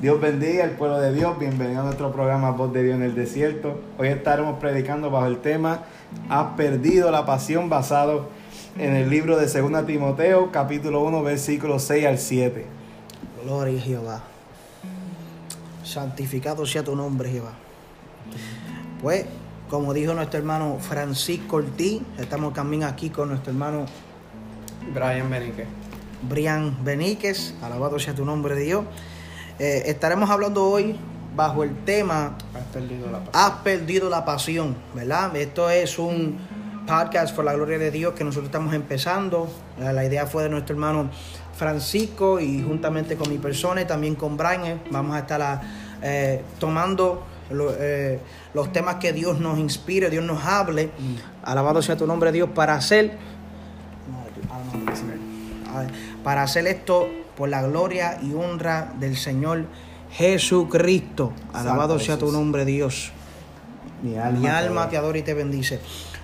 Dios bendiga al pueblo de Dios. Bienvenido a nuestro programa Voz de Dios en el Desierto. Hoy estaremos predicando bajo el tema Has perdido la pasión basado en el libro de 2 Timoteo, capítulo 1, versículos 6 al 7. Gloria a Jehová. Santificado sea tu nombre, Jehová. Pues, como dijo nuestro hermano Francisco Ortiz, estamos también aquí con nuestro hermano Brian Benique. Brian Beníquez, alabado sea tu nombre, Dios. Eh, estaremos hablando hoy bajo el tema Has perdido la pasión. Has perdido la pasión, ¿verdad? Esto es un podcast por la gloria de Dios que nosotros estamos empezando. La, idea fue de nuestro hermano Francisco y juntamente con mi persona y también con Brian eh, vamos a estar eh, tomando lo- eh, los temas que Dios nos inspire, Dios nos hable. Alabado sea tu nombre, Dios, para hacer para hacer esto por la gloria y honra del Señor Jesucristo. Alabado sea tu nombre, Dios. Mi alma, Mi alma te adora y te bendice.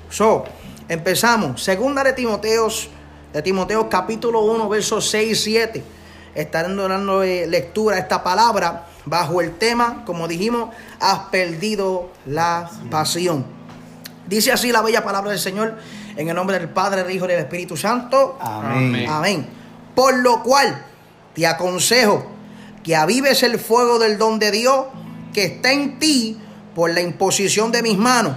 So, empezamos. Segunda de Timoteos, de Timoteo capítulo 1, versos 6 y 7. Estaremos dando eh, lectura a esta palabra bajo el tema, como dijimos, has perdido la pasión. Dice así la bella palabra del Señor, en el nombre del Padre, del Hijo y del Espíritu Santo. Amén. Amén. Por lo cual te aconsejo que avives el fuego del don de Dios que está en ti por la imposición de mis manos,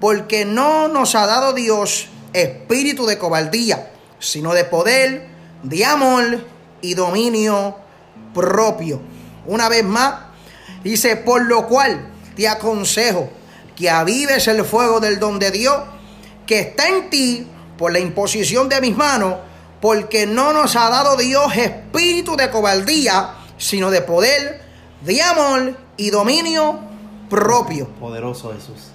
porque no nos ha dado Dios espíritu de cobardía, sino de poder, de amor y dominio propio. Una vez más, dice, por lo cual te aconsejo que avives el fuego del don de Dios que está en ti por la imposición de mis manos, porque no nos ha dado Dios espíritu de cobardía, sino de poder, de amor y dominio propio. Poderoso Jesús.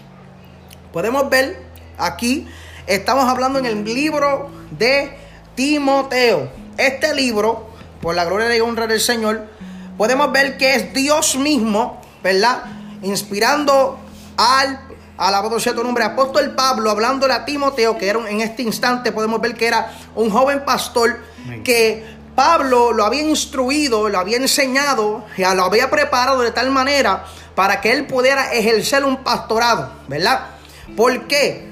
Podemos ver aquí, estamos hablando en el libro de Timoteo. Este libro, por la gloria y honra del Señor, podemos ver que es Dios mismo, ¿verdad? Inspirando al, alabado sea tu nombre, apóstol Pablo, hablándole a Timoteo, que era un- en este instante podemos ver que era un joven pastor que Pablo lo había instruido, lo había enseñado, ya lo había preparado de tal manera para que él pudiera ejercer un pastorado, ¿verdad? ¿Por qué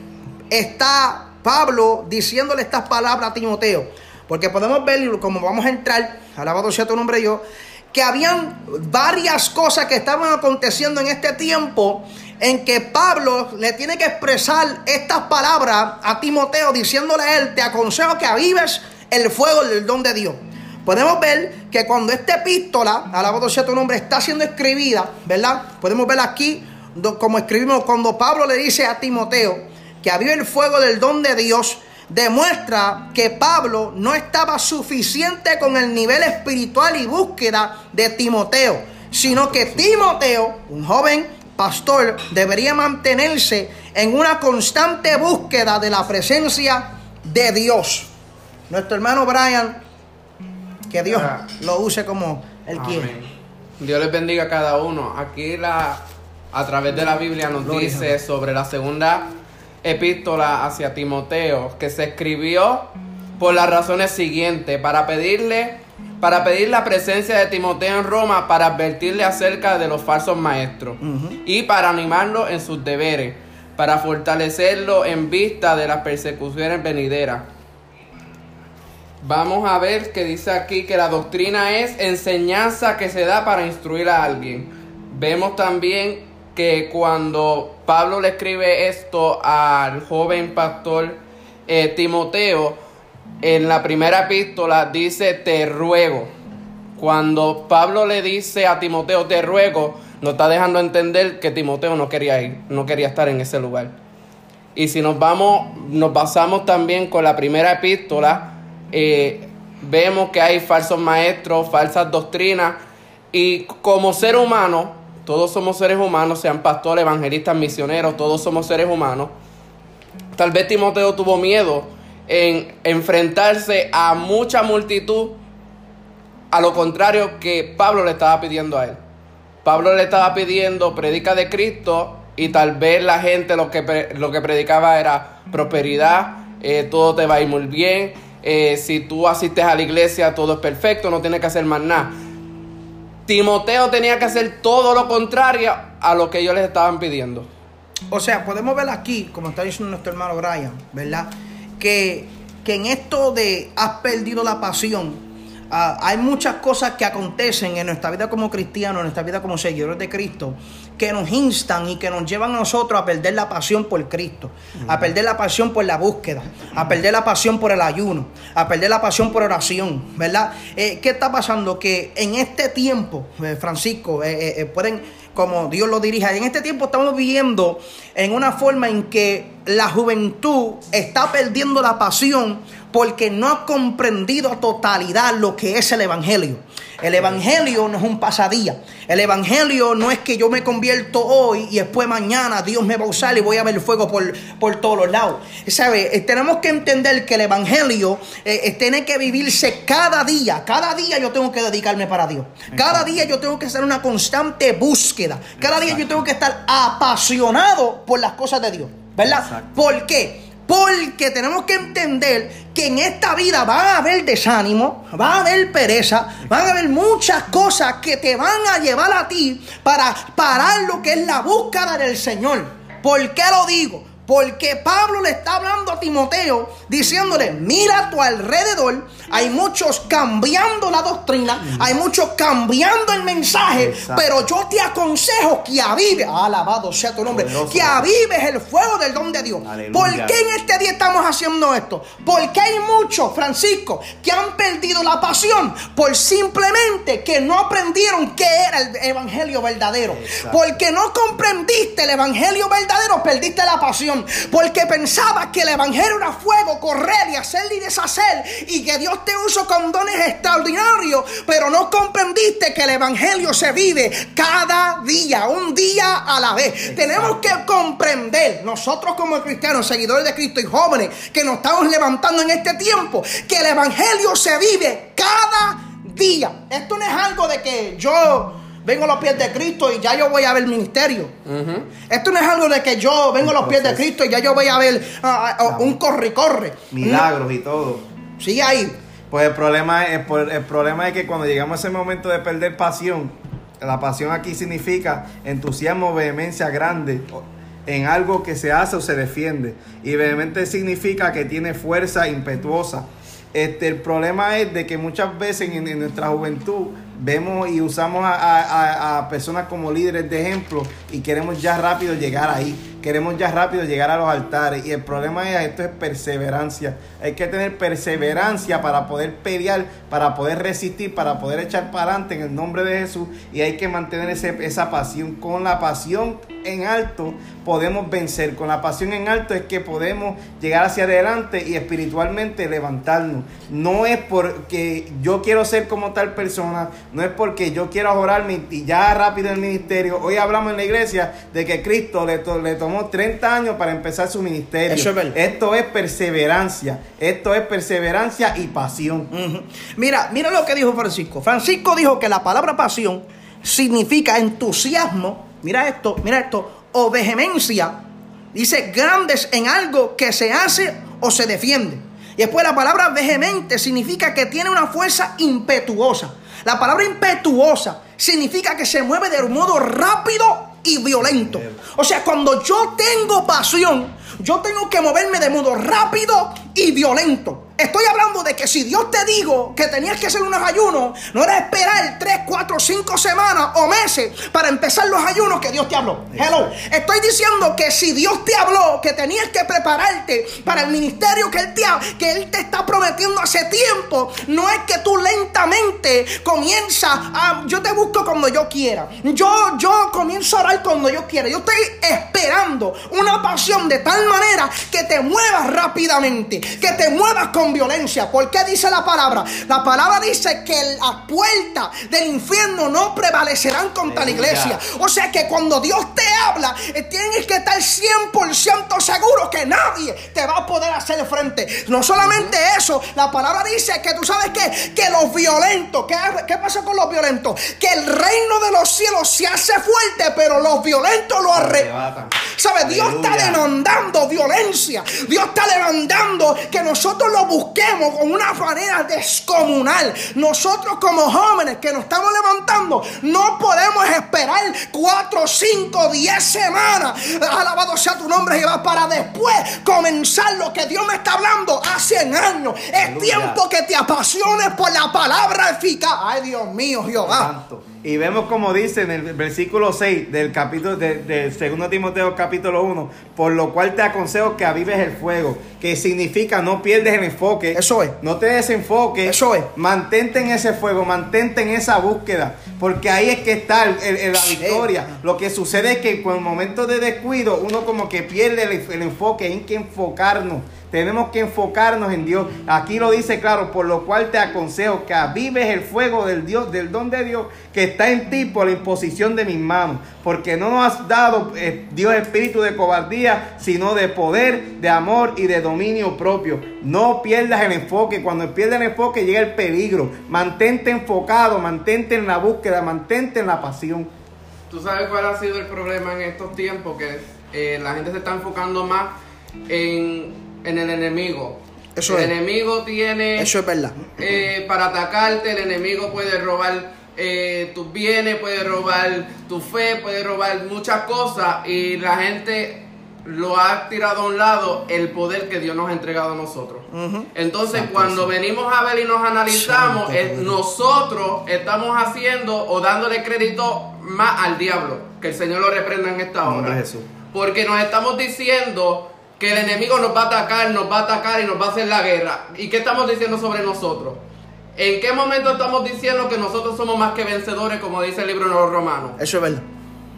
está Pablo diciéndole estas palabras a Timoteo? Porque podemos ver, como vamos a entrar, alabado sea tu nombre Dios, que habían varias cosas que estaban aconteciendo en este tiempo en que Pablo le tiene que expresar estas palabras a Timoteo diciéndole a él, te aconsejo que avives el fuego del don de Dios. Podemos ver que cuando esta epístola, alabado sea tu nombre, está siendo escribida, ¿verdad? Podemos ver aquí como escribimos cuando Pablo le dice a Timoteo que avive el fuego del don de Dios, demuestra que Pablo no estaba suficiente con el nivel espiritual y búsqueda de Timoteo, sino que Timoteo, un joven pastor, debería mantenerse en una constante búsqueda de la presencia de Dios. Nuestro hermano Brian, que Dios lo use como él quiere. Amén. Dios les bendiga a cada uno. Aquí la, a través de la Biblia nos Gloria dice sobre la segunda epístola hacia Timoteo que se escribió por las razones siguientes para pedirle para pedir la presencia de Timoteo en Roma para advertirle acerca de los falsos maestros y para animarlo en sus deberes, para fortalecerlo en vista de las persecuciones venideras. Vamos a ver que dice aquí que la doctrina es enseñanza que se da para instruir a alguien. Vemos también que cuando Pablo le escribe esto al joven pastor eh, Timoteo, en la primera epístola dice te ruego. Cuando Pablo le dice a Timoteo te ruego, nos está dejando entender que Timoteo no quería ir, no quería estar en ese lugar. Y si nos vamos, nos basamos también con la primera epístola, eh, vemos que hay falsos maestros, falsas doctrinas, y como ser humano, todos somos seres humanos, sean pastores, evangelistas, misioneros, todos somos seres humanos. Tal vez Timoteo tuvo miedo en enfrentarse a mucha multitud, a lo contrario que Pablo le estaba pidiendo a él. Pablo le estaba pidiendo predica de Cristo y tal vez la gente lo que, lo que predicaba era prosperidad, eh, todo te va a ir muy bien, eh, si tú asistes a la iglesia todo es perfecto, no tienes que hacer más nada. Timoteo tenía que hacer todo lo contrario a lo que ellos les estaban pidiendo. O sea, podemos ver aquí, como está diciendo nuestro hermano Brian, ¿verdad? Que, que en esto de has perdido la pasión, Ah, hay muchas cosas que acontecen en nuestra vida como cristianos, en nuestra vida como seguidores de Cristo, que nos instan y que nos llevan a nosotros a perder la pasión por Cristo, a perder la pasión por la búsqueda, a perder la pasión por el ayuno, a perder la pasión por oración, ¿verdad? Eh, ¿Qué está pasando? Que en este tiempo, eh, Francisco, eh, pueden, como Dios lo dirija, en este tiempo estamos viviendo en una forma en que la juventud está perdiendo la pasión porque no ha comprendido a totalidad lo que es el Evangelio. El Evangelio no es un pasadía. El Evangelio no es que yo me convierto hoy y después mañana Dios me va a usar y voy a ver fuego por, por todos los lados. ¿Sabe? Eh, tenemos que entender que el Evangelio eh, eh, tiene que vivirse cada día. Cada día yo tengo que dedicarme para Dios. Cada día yo tengo que hacer una constante búsqueda. Cada día yo tengo que estar apasionado por las cosas de Dios. ¿Verdad? ¿Por qué? Porque tenemos que entender que en esta vida va a haber desánimo, va a haber pereza, van a haber muchas cosas que te van a llevar a ti para parar lo que es la búsqueda del Señor. ¿Por qué lo digo? Porque Pablo le está hablando a Timoteo diciéndole, mira a tu alrededor, hay muchos cambiando la doctrina, hay muchos cambiando el mensaje, pero yo te aconsejo que avives, alabado sea tu nombre, que avives el fuego del don de Dios. ¿Por qué en este día estamos haciendo esto? Porque hay muchos, Francisco, que han perdido la pasión por simplemente que no aprendieron qué era el evangelio verdadero. Porque no comprendiste el evangelio verdadero, perdiste la pasión. Porque pensaba que el evangelio era fuego, correr y hacer y deshacer. Y que Dios te usó con dones extraordinarios. Pero no comprendiste que el evangelio se vive cada día, un día a la vez. Tenemos que comprender, nosotros como cristianos, seguidores de Cristo y jóvenes que nos estamos levantando en este tiempo, que el evangelio se vive cada día. Esto no es algo de que yo vengo a los pies de Cristo y ya yo voy a ver el ministerio. Esto no es algo de que yo vengo a los pies de Cristo y ya yo voy a ver ah, ah, un corre-corre. Milagros y todo. Sigue ahí. Pues el problema, es, el problema es que cuando llegamos a ese momento de perder pasión, la pasión aquí significa entusiasmo, vehemencia grande en algo que se hace o se defiende. Y vehemente significa que tiene fuerza impetuosa. Este, el problema es de que muchas veces en nuestra juventud vemos y usamos a, personas como líderes de ejemplo y queremos ya rápido llegar ahí. Queremos ya rápido llegar a los altares. Y el problema es esto es perseverancia. Hay que tener perseverancia para poder pelear, para poder resistir, para poder echar para adelante en el nombre de Jesús. Y hay que mantener esa pasión. Con la pasión en alto podemos vencer. Con la pasión en alto es que podemos llegar hacia adelante y espiritualmente levantarnos. No es porque yo quiero ser como tal persona no es porque yo quiero orarme y ya rápido el ministerio. Hoy hablamos en la iglesia de que Cristo le, le tomó 30 años para empezar su ministerio. Esto es perseverancia. Esto es perseverancia y pasión. Mira, mira lo que dijo Francisco. Francisco dijo que la palabra pasión significa entusiasmo. Mira esto, mira esto. O vehemencia. Dice grandes en algo que se hace o se defiende. Y después la palabra vehemente significa que tiene una fuerza impetuosa. La palabra impetuosa significa que se mueve de un modo rápido y violento. O sea, cuando yo tengo pasión, yo tengo que moverme de modo rápido y violento. Estoy hablando de que si Dios te dijo que tenías que hacer unos ayunos, no era esperar 3, 4, 5 semanas o meses para empezar los ayunos que Dios te habló. Hello. Estoy diciendo que si Dios te habló que tenías que prepararte para el ministerio que Él te, está prometiendo hace tiempo, no es que tú lentamente comienzas a. Yo te busco cuando yo quiera. Yo, yo comienzo a orar cuando yo quiera. Yo estoy esperando una pasión de tal manera que te muevas rápidamente, que te muevas con violencia. ¿Por qué dice la palabra? La palabra dice que las puertas del infierno no prevalecerán contra la iglesia. O sea que cuando Dios te habla, eh, tienes que estar 100% seguro que nadie te va a poder hacer frente. No solamente eso, la palabra dice que tú sabes que, que los violentos, ¿qué, ¿qué pasa con los violentos? Que el reino de los cielos se hace fuerte, pero los violentos lo arrebatan. ¿Sabe? Dios está demandando violencia. Dios está demandando que nosotros lo busquemos con una manera descomunal. Nosotros como jóvenes que nos estamos levantando, no podemos esperar cuatro, cinco, diez semanas. Alabado sea tu nombre, Jehová, para después comenzar lo que Dios me está hablando hace años. Es Aleluya. tiempo que te apasiones por la palabra eficaz. Ay, Dios mío, Jehová. Santo. Y vemos como dice en el versículo 6 del capítulo de, de 2 Timoteo capítulo 1, por lo cual te aconsejo que avives el fuego, que significa no pierdes el enfoque. Eso es. No te desenfoques. Eso es. Mantente en ese fuego, mantente en esa búsqueda, porque ahí es que está el- la victoria. Lo que sucede es que con el momento de descuido uno como que pierde el, el enfoque, hay que enfocarnos. Tenemos que enfocarnos en Dios. Aquí lo dice claro, por lo cual te aconsejo que avives el fuego del Dios, del don de Dios que está en ti por la imposición de mis manos, porque no nos has dado eh, Dios espíritu de cobardía, sino de poder, de amor y de dominio propio. No pierdas el enfoque. Cuando pierdas el enfoque llega el peligro. Mantente enfocado, mantente en la búsqueda, mantente en la pasión. ¿Tú sabes cuál ha sido el problema en estos tiempos? Que eh, la gente se está enfocando más en, en el enemigo. Eso el es. enemigo tiene Eso es verdad. eh, para atacarte, el enemigo puede robar eh, tus bienes, puede robar tu fe, puede robar muchas cosas y la gente lo ha tirado a un lado el poder que Dios nos ha entregado a nosotros. Entonces, cuando venimos a ver y nos analizamos, eh, nosotros estamos haciendo o dándole crédito más al diablo. Que el Señor lo reprenda en esta hora. Porque nos estamos diciendo que el enemigo nos va a atacar, nos va a atacar y nos va a hacer la guerra. ¿Y qué estamos diciendo sobre nosotros? ¿En qué momento estamos diciendo que nosotros somos más que vencedores, como dice el libro de los romanos? Eso es verdad.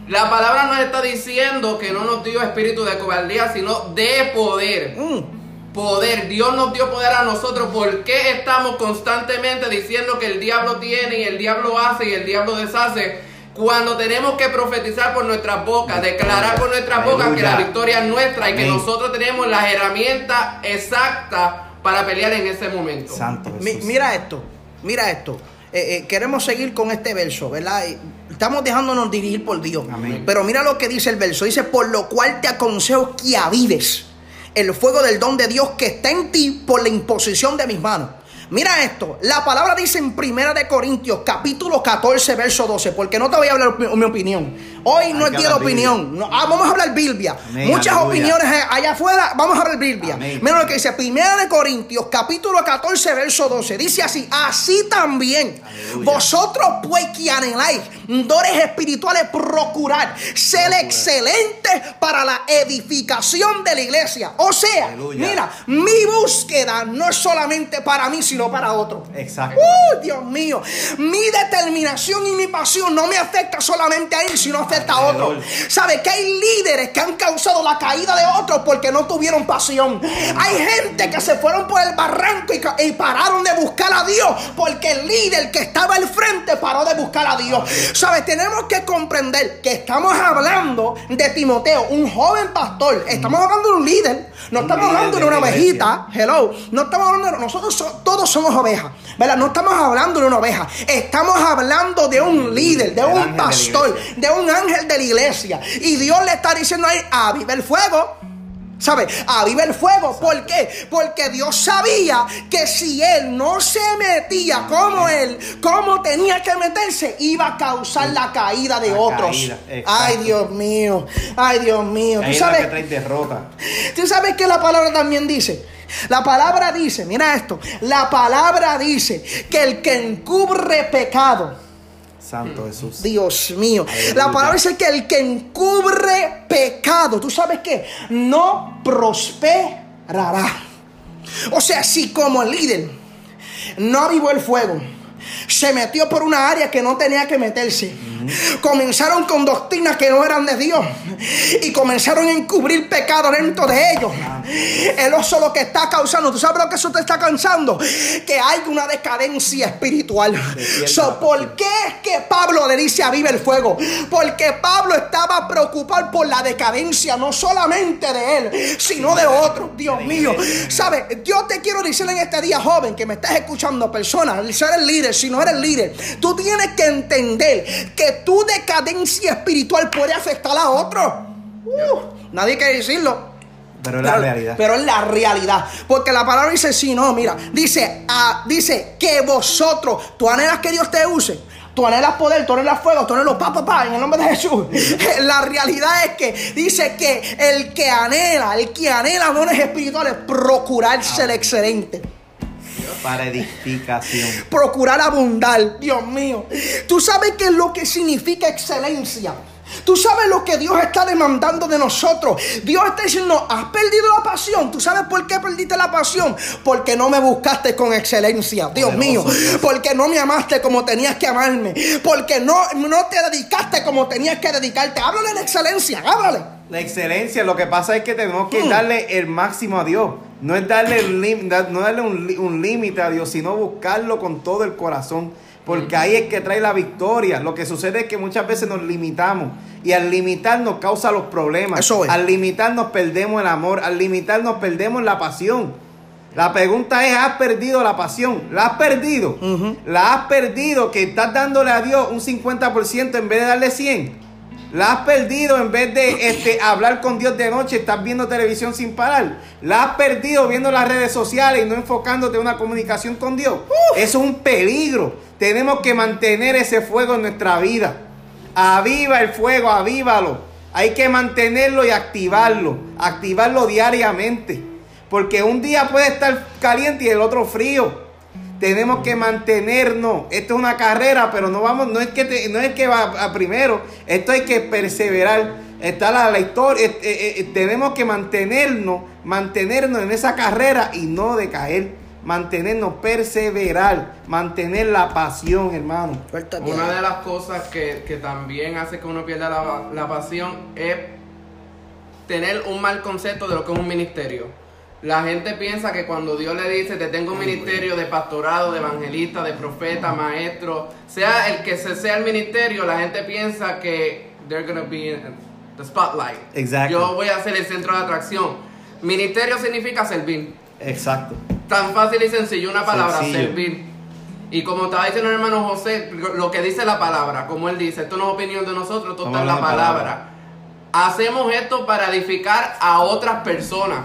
La palabra nos está diciendo que no nos dio espíritu de cobardía, sino de poder. Mm. Poder, Dios nos dio poder a nosotros. ¿Por qué estamos constantemente diciendo que el diablo tiene y el diablo hace y el diablo deshace? Cuando tenemos que profetizar por nuestras bocas, declarar por nuestras bocas que la victoria es nuestra y que nosotros tenemos las herramientas exactas para pelear en ese momento. Santo Mi- mira esto, mira esto. Eh, eh, queremos seguir con este verso, ¿verdad? Estamos dejándonos dirigir por Dios. Amén. Pero mira lo que dice el verso. Dice, por lo cual te aconsejo que avives el fuego del don de Dios que está en ti por la imposición de mis manos. Mira esto, la palabra dice en Primera de Corintios, capítulo 14, verso 12, porque no te voy a hablar mi, mi opinión. Hoy no quiero hablar Biblia. opinión. No, ah, vamos a hablar Biblia. Amén, Muchas aleluya. opiniones allá afuera, vamos a hablar Biblia. Amén. Mira lo que dice Primera de Corintios, capítulo 14, verso 12. Dice así, así también Aleluya. vosotros pues que anheláis dones espirituales, procurad ser excelentes para la edificación de la iglesia. O sea, Aleluya. mira, mi búsqueda no es solamente para mí, sino para otro. Exacto. ¡Uh, Dios mío! Mi determinación y mi pasión no me afecta solamente a él, sino afecta a otro. ¿Sabe que hay líderes que han causado la caída de otros porque no tuvieron pasión? Hay gente que se fueron por el barranco y, y pararon de buscar a Dios porque el líder que estaba al frente paró de buscar a Dios. ¿Sabe? Tenemos que comprender que estamos hablando de Timoteo, un joven pastor. Estamos hablando de un líder. No estamos hablando de una ovejita. Hello. No estamos hablando de nosotros so- todos somos ovejas. ¿Verdad? No estamos hablando de una oveja. Estamos hablando de un líder, de un pastor, de un ángel de la iglesia. Y Dios le está diciendo ahí, aviva el fuego. ¿Sabe? Aviva el fuego. ¿Por qué? Porque Dios sabía que si él no se metía como él, como tenía que meterse, iba a causar la caída de La otros. caída. Ay, Dios mío. Ay, Dios mío. ¿Tú Ahí sabes? que derrota. Tú sabes que la palabra también dice. La palabra dice, mira esto. La palabra dice que el que encubre pecado. Santo Jesús. Dios mío. Aleluya. La palabra dice que el que encubre pecado, ¿tú sabes qué? No prosperará. O sea, si como líder no avivó el fuego, se metió por una área que no tenía que meterse. Comenzaron con doctrinas que no eran de Dios y comenzaron a encubrir pecado dentro de ellos. Eso es lo que está causando. ¿Tú sabes lo que eso te está causando? Que hay una decadencia espiritual. So, ¿Por qué es que Pablo le dice a viva el fuego? Porque Pablo estaba preocupado por la decadencia no solamente de él, sino de otros. Dios mío. ¿Sabes? Yo te quiero decir en este día, joven, que me estás escuchando, persona, si eres líder, si no eres líder, tú tienes que entender que tu decadencia espiritual puede afectar a otros. Uh, nadie quiere decirlo. Pero es la realidad. Pero es la realidad. Porque la palabra dice, sí, no, mira. Dice, ah, dice que vosotros, tú anhelas que Dios te use. Tú anhelas poder, tú anhelas fuego, tú anhelas pa, pa, pa, en el nombre de Jesús. La realidad es que dice que el que anhela, el que anhela dones espirituales, procurarse el excelente. Para edificación. Procurar abundar, Dios mío. Tú sabes qué es lo que significa excelencia. Tú sabes lo que Dios está demandando de nosotros. Dios está diciendo, has perdido la pasión. ¿Tú sabes por qué perdiste la pasión? Porque no me buscaste con excelencia, Dios mío. Porque no me amaste como tenías que amarme. Porque no, no te dedicaste como tenías que dedicarte. Háblale de excelencia, háblale. La excelencia, lo que pasa es que tenemos que mm. darle el máximo a Dios. No es darle, no darle un límite a Dios, sino buscarlo con todo el corazón porque ahí es que trae la victoria. Lo que sucede es que muchas veces nos limitamos y al limitarnos causa los problemas. Eso Al limitarnos perdemos el amor, al limitarnos perdemos la pasión. La pregunta es, ¿has perdido la pasión? ¿La has perdido? ¿La has perdido que estás dándole a Dios un 50% en vez de darle 100? La has perdido en vez de este, hablar con Dios de noche, estás viendo televisión sin parar. La has perdido viendo las redes sociales y no enfocándote en una comunicación con Dios. Eso es un peligro. Tenemos que mantener ese fuego en nuestra vida. Aviva el fuego, avívalo. Hay que mantenerlo y activarlo. Activarlo diariamente. Porque un día puede estar caliente y el otro frío. Tenemos que mantenernos. Esto es una carrera, pero no vamos, no es que no es que va a primero. Esto hay que perseverar. Está la, historia. Eh, eh, eh, tenemos que mantenernos, mantenernos en esa carrera y no decaer mantenernos, perseverar, mantener la pasión, hermano. Una de las cosas que, también hace que uno pierda la, la, pasión es tener un mal concepto de lo que es un ministerio. La gente piensa que cuando Dios le dice, te tengo un ministerio de pastorado, de evangelista, de profeta, maestro, sea el que se sea el ministerio, la gente piensa que they're gonna be in the spotlight. Exacto. Yo voy a ser el centro de atracción. Ministerio significa servir. Exacto. Tan fácil y sencillo, una palabra, servir. Y como estaba diciendo el hermano José, lo que dice la palabra, como él dice, esto no es opinión de nosotros, esto está en la palabra. Hacemos esto para edificar a otras personas.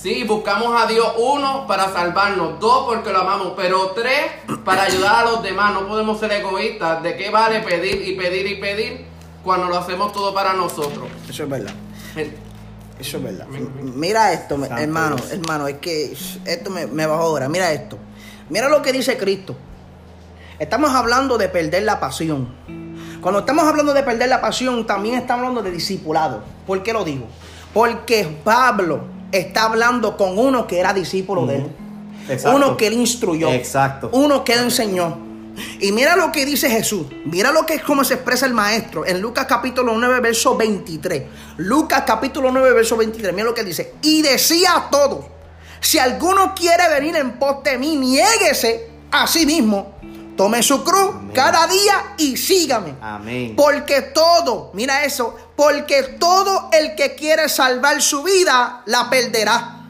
Sí, buscamos a Dios, uno, para salvarnos, dos, porque lo amamos, pero tres, para ayudar a los demás. No podemos ser egoístas. ¿De qué vale pedir y pedir y pedir cuando lo hacemos todo para nosotros? Eso es verdad. Eso es verdad. Mira esto, hermano, hermano, es que esto me, me bajó ahora. Mira esto. Mira lo que dice Cristo. Estamos hablando de perder la pasión. Cuando estamos hablando de perder la pasión, también estamos hablando de discipulado. ¿Por qué lo digo? Porque Pablo está hablando con uno que era discípulo de él. Uno que él instruyó. Exacto. Uno que él enseñó. Y mira lo que dice Jesús. Mira lo que es como se expresa el maestro en Lucas capítulo 9, verso 23. Lucas capítulo 9, verso 23. Mira lo que dice. Y decía a todos, si alguno quiere venir en pos de mí, niéguese a sí mismo Tome su cruz cada día y sígame. Amén. Porque todo, mira eso, porque todo el que quiere salvar su vida la perderá.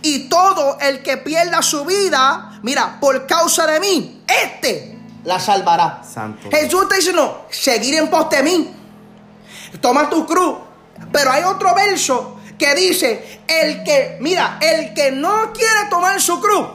Y todo el que pierda su vida, mira, por causa de mí, este la salvará. Santo. Jesús está diciendo, seguir en pos de mí. Toma tu cruz. Pero hay otro verso que dice, el que, mira, el que no quiere tomar su cruz,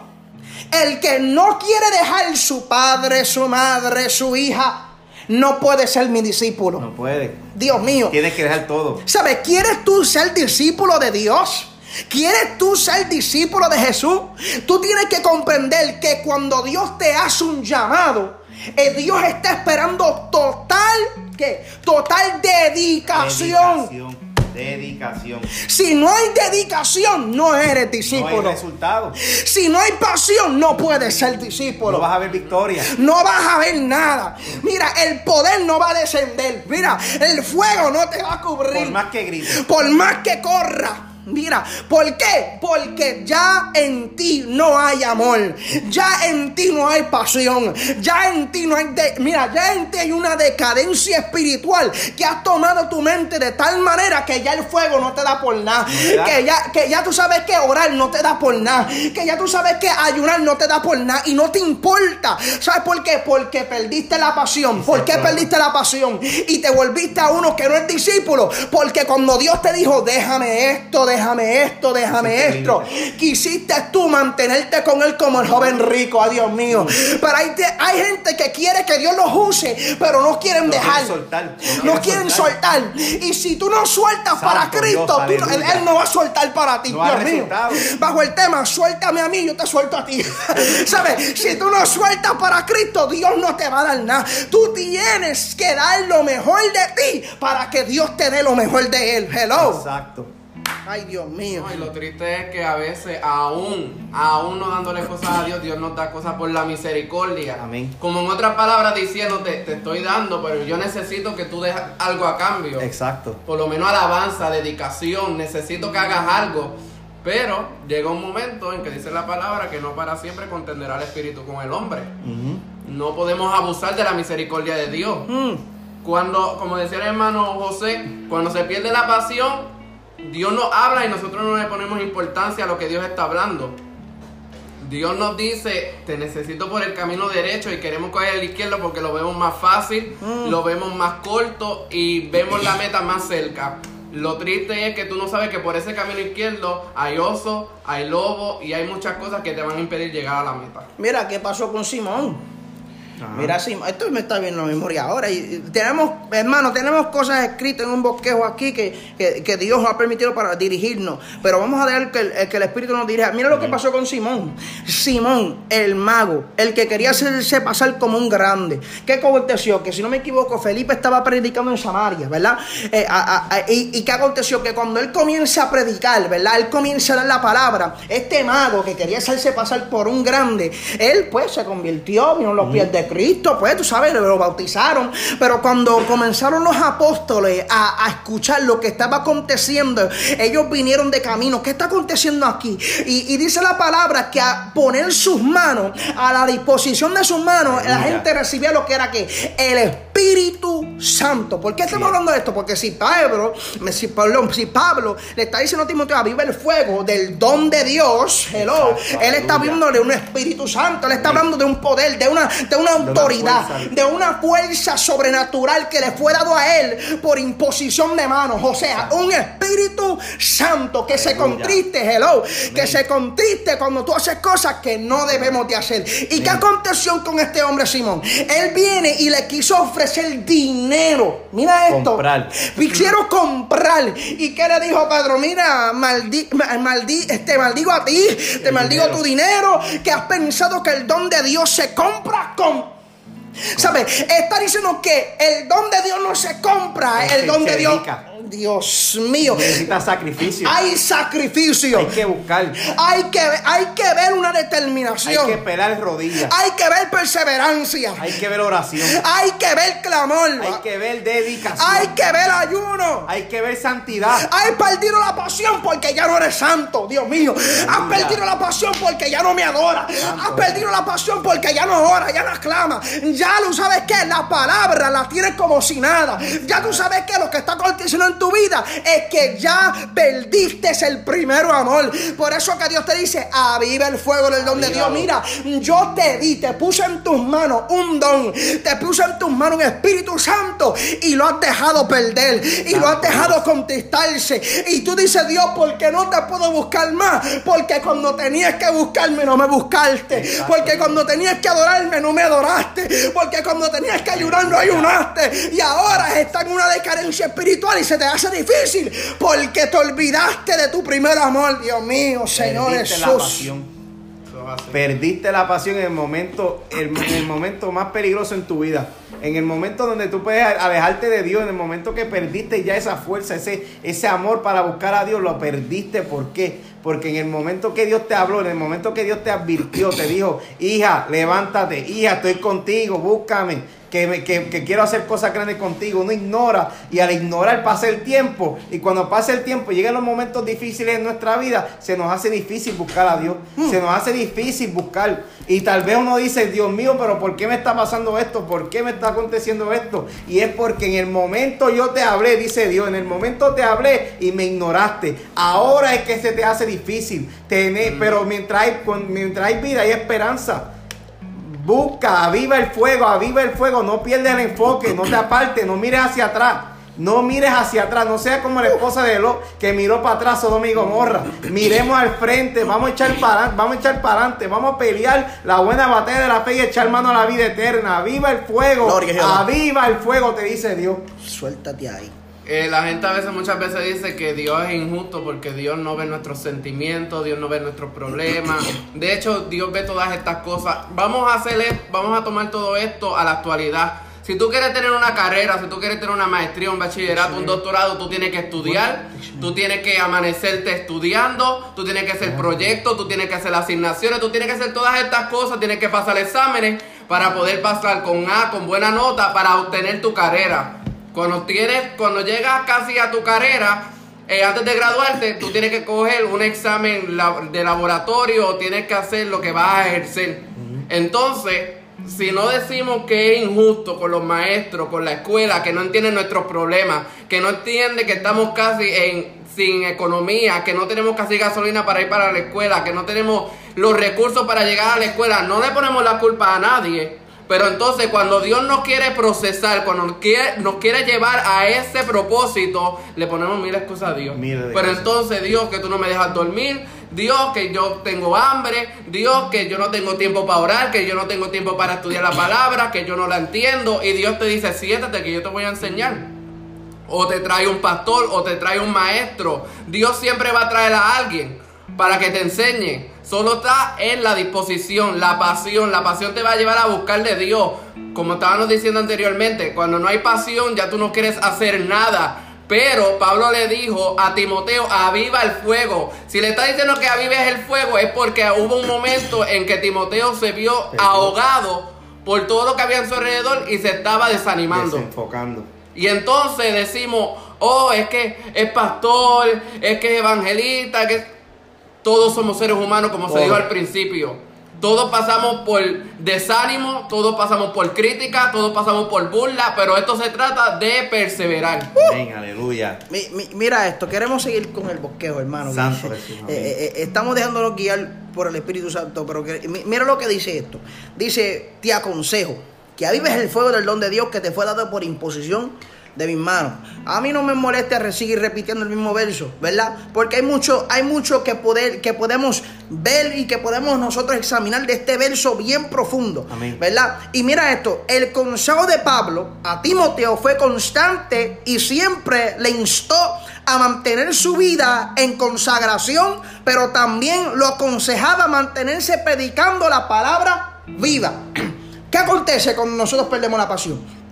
el que no quiere dejar su padre, su madre, su hija, no puede ser mi discípulo. No puede. Dios mío. Tienes que dejar todo. ¿Sabes? ¿Quieres tú ser discípulo de Dios? ¿Quieres tú ser discípulo de Jesús? Tú tienes que comprender que cuando Dios te hace un llamado, eh, Dios está esperando total, ¿qué? Total dedicación. dedicación Dedicación. Si no hay dedicación, no eres discípulo. No hay resultado. Si no hay pasión, no puedes ser discípulo. No vas a ver victoria. No vas a ver nada. Mira, el poder no va a descender. Mira, el fuego no te va a cubrir. Por más que grites. Por más que corra. Mira, ¿por qué? Porque ya en ti no hay amor, ya en ti no hay pasión, ya en ti no hay, de, mira, ya en ti hay una decadencia espiritual que has tomado tu mente de tal manera que ya el fuego no te da por nada, que ya, que ya tú sabes que orar no te da por nada, que ya tú sabes que ayunar no te da por nada y no te importa. ¿Sabes por qué? Porque perdiste la pasión. ¿Por qué perdiste la pasión? Y te volviste a uno que no es discípulo. Porque cuando Dios te dijo, déjame esto, déjame esto, déjame esto, quisiste tú mantenerte con Él como el joven rico, a Dios mío. Pero hay, hay gente que quiere que Dios los use, pero no quieren dejar. soltar, no, quieren soltar. Y si tú no sueltas para Cristo, él, no va a soltar para ti, Dios mío. Bajo el tema, suéltame a mí, yo te suelto a ti. ¿Sabes? Si tú no sueltas para Cristo, Dios no te va a dar nada. Tú tienes que dar lo mejor de ti para que Dios te dé lo mejor de Él. Hello. Exacto. Ay, Dios mío. y lo triste es que a veces, aún, aún no dándole cosas a Dios, Dios nos da cosas por la misericordia. Amén. Como en otras palabras diciéndote, te estoy dando, pero yo necesito que tú dejes algo a cambio. Exacto. Por lo menos alabanza, dedicación, necesito que hagas algo. Pero llega un momento en que dice la palabra que no para siempre contenderá el espíritu con el hombre. No podemos abusar de la misericordia de Dios. Mm. Cuando, como decía el hermano José, cuando se pierde la pasión, Dios nos habla y nosotros no le ponemos importancia a lo que Dios está hablando. Dios nos dice, te necesito por el camino derecho y queremos coger el izquierdo porque lo vemos más fácil, Mm. lo vemos más corto y vemos la meta más cerca. Lo triste es que tú no sabes que por ese camino izquierdo hay oso, hay lobo y hay muchas cosas que te van a impedir llegar a la meta. Mira qué pasó con Simón. Ajá. Mira, Simón, esto me está viendo la memoria ahora. Y tenemos, hermano, tenemos cosas escritas en un bosquejo aquí que, que, que Dios ha permitido para dirigirnos. Pero vamos a dejar que el, que el Espíritu nos dirija. Mira lo que pasó con Simón. Simón, el mago, el que quería hacerse pasar como un grande. ¿Qué aconteció? Que si no me equivoco, Felipe estaba predicando en Samaria, ¿verdad? Eh, a- a- a- y, y qué aconteció? Que cuando él comienza a predicar, ¿verdad? Él comienza a dar la palabra. Este mago que quería hacerse pasar por un grande, él pues se convirtió, vino los pies de Cristo, pues tú sabes, lo bautizaron. Pero cuando comenzaron los apóstoles a, a escuchar lo que estaba aconteciendo, ellos vinieron de camino. ¿Qué está aconteciendo aquí? Y, y dice la palabra que a poner sus manos a la disposición de sus manos, la gente recibía lo que era que el Espíritu Santo. ¿Por qué estamos hablando de esto? Porque si Pablo, si, perdón, si Pablo le está diciendo a Timoteo, vive el fuego del don de Dios, hello, Exacto, él está de un Espíritu Santo, él está hablando de un poder, de una, de una autoridad, de una fuerza sobrenatural que le fue dado a él por imposición de manos. O sea, un Espíritu Santo que se contriste, hello, que se contriste cuando tú haces cosas que no debemos de hacer. ¿Y qué aconteció con este hombre Simón? Él viene y le quiso ofrecer dinero. Mira esto. Comprar. Quiero comprar. ¿Y qué le dijo Pedro? Mira, maldi, ma- maldi- te maldigo a ti, te El maldigo dinero. tu dinero, que has pensado que el don de Dios se compra con... ¿Sabes? Está diciendo que el don de Dios no se compra, Se- el don de Dios... Dios mío. Necesita sacrificio. Hay sacrificio. Hay que buscar. Hay que, hay que ver una Hay determinación. que pelar rodillas. Hay que ver perseverancia. Hay que ver oración. Hay que ver clamor. Hay que ver dedicación. Hay que ver ayuno. Hay que ver santidad. Has perdido la pasión porque ya no eres santo, Dios mío. Has perdido la pasión porque ya no me adora. Has perdido la pasión porque ya no ora, ya no aclama. Ya tú sabes que la palabra la tienes como si nada. Ya tú sabes que lo que está aconteciendo en tu vida es que ya perdiste el primero amor. Por eso que Dios te dice, aviva el fuego del don de Dios. Mira, yo te di, te puse en tus manos un don. Te puse en tus manos un Espíritu Santo y lo has dejado perder. Y lo has dejado contestarse. Y tú dices, Dios, ¿por qué no te puedo buscar más? Porque cuando tenías que buscarme no me buscaste. Porque cuando tenías que adorarme no me adoraste. Porque cuando tenías que ayunar no ayunaste. Y ahora estás en una decadencia espiritual y se te hace difícil. Porque te olvidaste de tu primer amor. Dios mío, Señor Perdiste la pasión. Perdiste la pasión en el momento, en el momento más peligroso en tu vida. En el momento donde tú puedes alejarte de Dios, en el momento que perdiste ya esa fuerza, ese, ese amor para buscar a Dios, lo perdiste. ¿Por qué? Porque en el momento que Dios te habló, en el momento que Dios te advirtió, te dijo, hija, levántate, hija, estoy contigo, búscame. Que, me- que- que quiero hacer cosas grandes contigo. Uno ignora y al ignorar pasa el tiempo. Y cuando pasa el tiempo, llegan los momentos difíciles en nuestra vida, se nos hace difícil buscar a Dios. Se nos hace difícil buscar. Y tal vez uno dice, Dios mío, pero ¿por qué me está pasando esto? ¿Por qué me está aconteciendo esto? Y es porque en el momento yo te hablé, dice Dios, en el momento te hablé y me ignoraste. Ahora es que se te hace difícil. tener- Pero mientras hay, mientras hay vida, hay esperanza. Busca, aviva el fuego, aviva el fuego, no pierdas el enfoque, no te apartes, no mires hacia atrás. No mires hacia atrás, no seas como la esposa de Lot que miró para atrás, Sodoma y Gomorra. Miremos al frente, vamos a echar para vamos a echar para adelante, vamos a pelear la buena batalla de la fe y echar mano a la vida eterna. Aviva el fuego, aviva el fuego, te dice Dios. Suéltate ahí. Eh, la gente a veces, muchas veces dice que Dios es injusto porque Dios no ve nuestros sentimientos, Dios no ve nuestros problemas. De hecho, Dios ve todas estas cosas. Vamos a hacerle, vamos a tomar todo esto a la actualidad. Si tú quieres tener una carrera, si tú quieres tener una maestría, un bachillerato, un doctorado, tú tienes que estudiar, tú tienes que amanecerte estudiando, tú tienes que hacer proyectos, tú tienes que hacer asignaciones, tú tienes que hacer todas estas cosas, tienes que pasar exámenes para poder pasar con A, con buena nota, para obtener tu carrera. Cuando tienes, cuando llegas casi a tu carrera, eh, antes de graduarte, tú tienes que coger un examen de laboratorio o tienes que hacer lo que vas a ejercer. Entonces, si no decimos que es injusto con los maestros, con la escuela, que no entienden nuestros problemas, que no entiende que estamos casi en sin economía, que no tenemos casi gasolina para ir para la escuela, que no tenemos los recursos para llegar a la escuela, no le ponemos la culpa a nadie. Pero entonces cuando Dios nos quiere procesar, cuando nos quiere, nos quiere llevar a ese propósito, le ponemos mil excusas a Dios. Pero cosas. entonces Dios que tú no me dejas dormir, Dios que yo tengo hambre, Dios que yo no tengo tiempo para orar, que yo no tengo tiempo para estudiar la palabra, que yo no la entiendo. Y Dios te dice, siéntate que yo te voy a enseñar. O te trae un pastor o te trae un maestro. Dios siempre va a traer a alguien para que te enseñe. Solo está en la disposición, la pasión. La pasión te va a llevar a buscarle Dios. Como estábamos diciendo anteriormente, cuando no hay pasión ya tú no quieres hacer nada. Pero Pablo le dijo a Timoteo, aviva el fuego. Si le está diciendo que avives el fuego es porque hubo un momento en que Timoteo se vio ahogado por todo lo que había en su alrededor y se estaba desanimando. Desenfocando. Y entonces decimos, oh, es que es pastor, es que es evangelista, que todos somos seres humanos, como se dijo al principio. Todos pasamos por desánimo, todos pasamos por crítica, todos pasamos por burla, pero esto se trata de perseverar. Amén, aleluya. Mi- mi- mira esto, queremos seguir con el bosquejo, hermano. Santo Eh, Jesús, amén. eh, eh, estamos dejándonos guiar por el Espíritu Santo, pero que- mi- mira lo que dice esto. Dice, te aconsejo que avives el fuego del don de Dios que te fue dado por imposición de mis manos. A mí no me molesta seguir repitiendo el mismo verso, ¿verdad? Porque hay mucho, hay mucho que, poder, que podemos ver y que podemos nosotros examinar de este verso bien profundo, Amén. ¿verdad? Y mira esto, el consejo de Pablo a Timoteo fue constante y siempre le instó a mantener su vida en consagración, pero también lo aconsejaba mantenerse predicando la palabra viva. ¿Qué acontece cuando nosotros perdemos la pasión?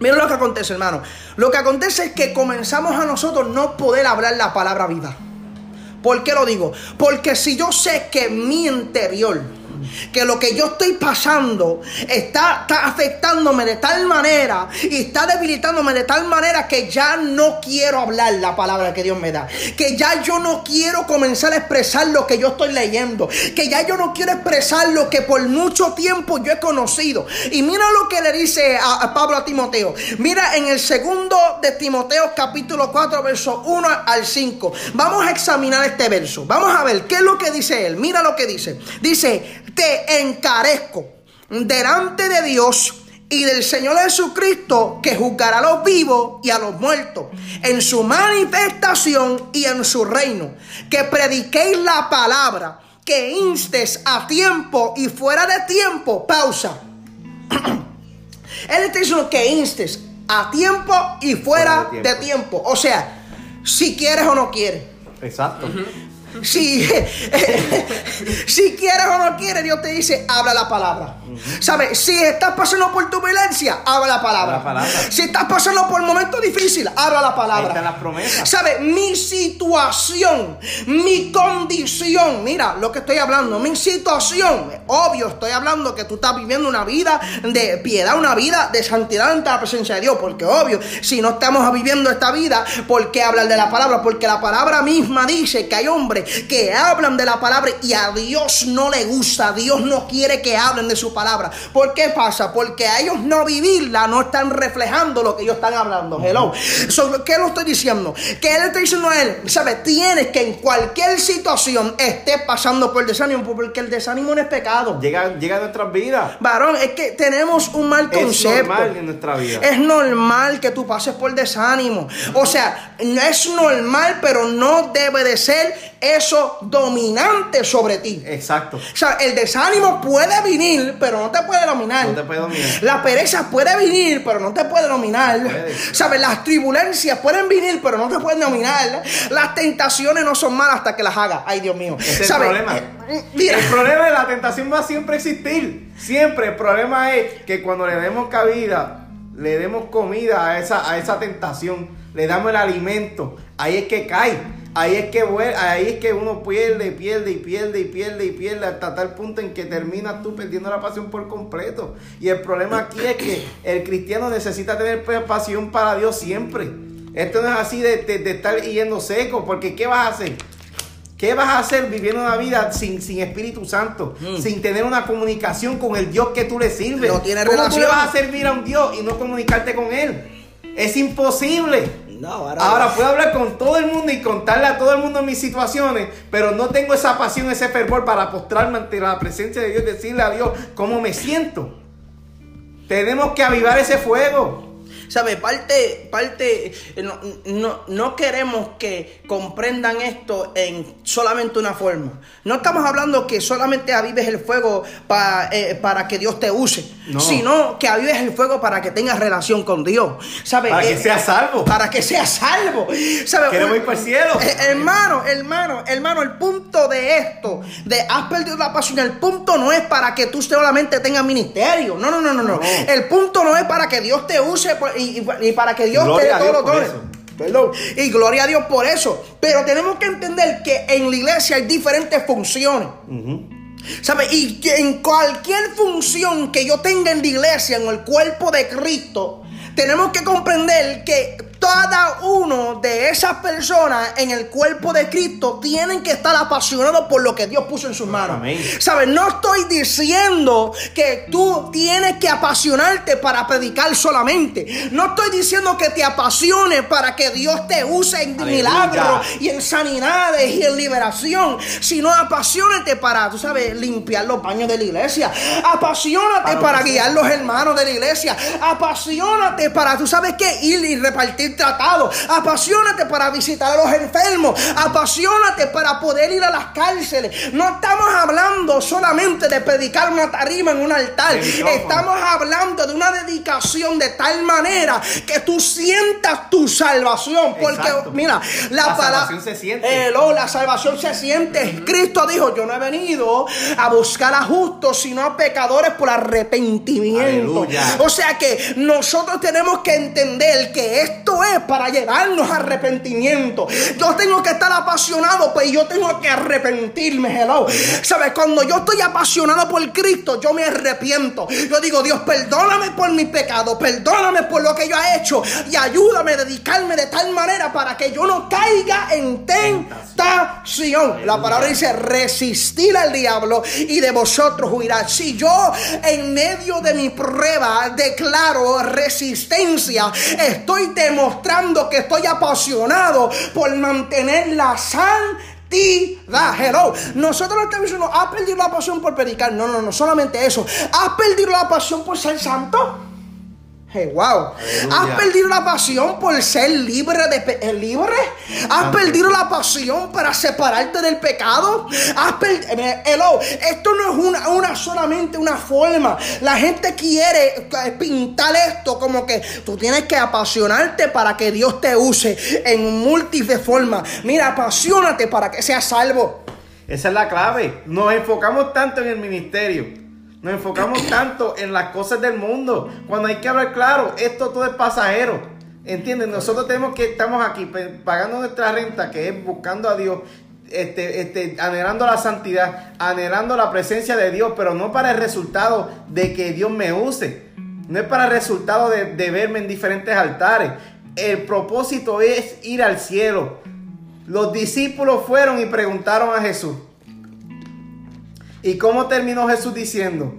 Mira lo que acontece, hermano. Lo que acontece es que comenzamos a nosotros no poder hablar la palabra viva. ¿Por qué lo digo? Porque si yo sé que mi interior, que lo que yo estoy pasando está, está afectándome de tal manera y está debilitándome de tal manera que ya no quiero hablar la palabra que Dios me da. Que ya yo no quiero comenzar a expresar lo que yo estoy leyendo. Que ya yo no quiero expresar lo que por mucho tiempo yo he conocido. Y mira lo que le dice a, a Pablo a Timoteo. Mira en el segundo de Timoteo capítulo 4 verso 1 al 5. Vamos a examinar este verso. Vamos a ver qué es lo que dice él. Mira lo que dice. Dice, te encarezco delante de Dios y del Señor Jesucristo que juzgará a los vivos y a los muertos en su manifestación y en su reino. Que prediquéis la palabra, que instes a tiempo y fuera de tiempo. Pausa. Él está diciendo que instes a tiempo y fuera, Fuera de de, tiempo. tiempo. O sea, si quieres o no quieres. Exacto. Si, si quieres o no quieres, Dios te dice, habla la palabra. ¿Sabes? Si estás pasando por turbulencia, habla la palabra. La palabra. Si estás pasando por momentos difíciles, habla la palabra. están las promesas. ¿Sabe? Mi situación, mi condición, mira lo que estoy hablando, mi situación, obvio, estoy hablando que tú estás viviendo una vida de piedad, una vida de santidad ante la presencia de Dios, porque obvio, si no estamos viviendo esta vida, ¿por qué hablar de la palabra? Porque la palabra misma dice que hay hombres que hablan de la palabra y a Dios no le gusta, Dios no quiere que hablen de su palabra. ¿Por qué pasa? Porque a ellos no vivirla no están reflejando lo que ellos están hablando. Hello. So, ¿Qué lo estoy diciendo? Que él está diciendo a él, ¿sabes? Tienes que en cualquier situación estés pasando por desánimo, porque el desánimo no es pecado. Llega, llega a nuestras vidas. Varón, es que tenemos un mal Es concepto. normal en nuestra vida. Es normal que tú pases por desánimo. O sea, no es normal, pero no debe de ser eso dominante sobre ti. Exacto. O sea, el desánimo puede venir, pero no te puede dominar. No te puede dominar. La pereza puede venir, pero no te puede dominar. ¿Sabes? Las turbulencias pueden venir, pero no te pueden dominar. Las tentaciones no son malas hasta que las hagas. Ay, Dios mío. Es el problema. Eh, mira. El problema de la tentación va a siempre existir. Siempre. El problema es que cuando le demos cabida, le demos comida a esa, a esa tentación, le damos el alimento, ahí es que cae. Ahí es que ahí es que uno pierde, pierde y pierde y pierde y pierde hasta tal punto en que terminas tú perdiendo la pasión por completo. Y el problema aquí es que el cristiano necesita tener pues, pasión para Dios siempre. Esto no es así de, de- de estar yendo seco, porque ¿qué vas a hacer? ¿Qué vas a hacer viviendo una vida sin, sin Espíritu Santo? Sin tener una comunicación con el Dios que tú le sirves. No tiene ¿Cómo tú relación. le vas a servir a un Dios y no comunicarte con Él? Es imposible. Ahora- Ahora puedo hablar con todo el mundo y contarle a todo el mundo mis situaciones, pero no tengo esa pasión, ese fervor para postrarme ante la presencia de Dios y decirle a Dios cómo me siento. Tenemos que avivar ese fuego. ¿Sabe? Parte, parte, no, no, no queremos que comprendan esto en solamente una forma. No estamos hablando que solamente avives el fuego pa- eh, para que Dios te use, No. sino que avives el fuego para que tengas relación con Dios. ¿Sabe? Para que Eh, seas salvo. Para que seas salvo. ¿Sabe? Queremos ir para el cielo. Eh, hermano, hermano, hermano, el punto de esto, de has perdido la pasión, el punto no es para que tú solamente tengas ministerio. No, no, no, no, no. No. El punto no es para que Dios te use por- y, y- y para que Dios Gloria te dé todos los dones. Perdón. Y gloria a Dios por eso. Pero tenemos que entender que en la iglesia hay diferentes funciones. ¿Sabes? Y que en cualquier función que yo tenga en la iglesia, en el cuerpo de Cristo, tenemos que comprender que cada uno de esas personas en el cuerpo de Cristo tienen que estar apasionados por lo que Dios puso en sus manos. Amén. ¿Sabes? No estoy diciendo que tú tienes que apasionarte para predicar solamente. No estoy diciendo que te apasiones para que Dios te use en milagros y en sanidades y en liberación, sino apasionate para, tú sabes, limpiar los baños de la iglesia. Apasionate Para que guiar los hermanos de la iglesia. Apasionate para, tú sabes qué, ir y repartir tratados. Apasionate para visitar a los enfermos. Apasionate para poder ir a las cárceles. No estamos hablando solamente de predicar una tarima en un altar. Estamos hablando de una dedicación de tal manera que tú sientas tu salvación. Porque, Exacto. mira, la, La palabra. salvación se siente. La salvación se siente. Cristo dijo: Yo no he venido a buscar a justos, sino a pecadores por arrepentimiento. Aleluya. O sea que nosotros tenemos que entender que esto para llevarnos a arrepentimiento. Yo tengo que estar apasionado, pues yo tengo que arrepentirme. Hello. ¿Sabes? Cuando yo estoy apasionado por Cristo, yo me arrepiento. Yo digo, Dios, perdóname por mis pecados, perdóname por lo que yo he hecho y ayúdame a dedicarme de tal manera para que yo no caiga en tentación. La palabra dice resistir al diablo y de vosotros huirá. Si yo en medio de mi prueba declaro resistencia, estoy demostrando que estoy apasionado por mantener la santidad. Hello. Nosotros no estamos diciendo, has perdido la pasión por predicar. No, no, no, solamente eso. Has perdido la pasión por ser santo. Hey, wow. ¿Has perdido la pasión por ser libre de eh, libre? ¿Has perdido la pasión para separarte del pecado? ¿Has per- eh, hello, esto no es una, una solamente una forma. La gente quiere eh, pintar esto como que tú tienes que apasionarte para que Dios te use en múltiples formas. Mira, apasionate para que seas salvo. Esa es la clave. Nos enfocamos tanto en el ministerio. Nos enfocamos tanto en las cosas del mundo. Cuando hay que hablar claro, esto todo es pasajero. ¿Entiendes? Nosotros tenemos que, estamos aquí pagando nuestra renta, que es buscando a Dios, este, este, anhelando la santidad, anhelando la presencia de Dios, pero no para el resultado de que Dios me use. No es para el resultado de, de verme en diferentes altares. El propósito es ir al cielo. Los discípulos fueron y preguntaron a Jesús. ¿Y cómo terminó Jesús diciendo?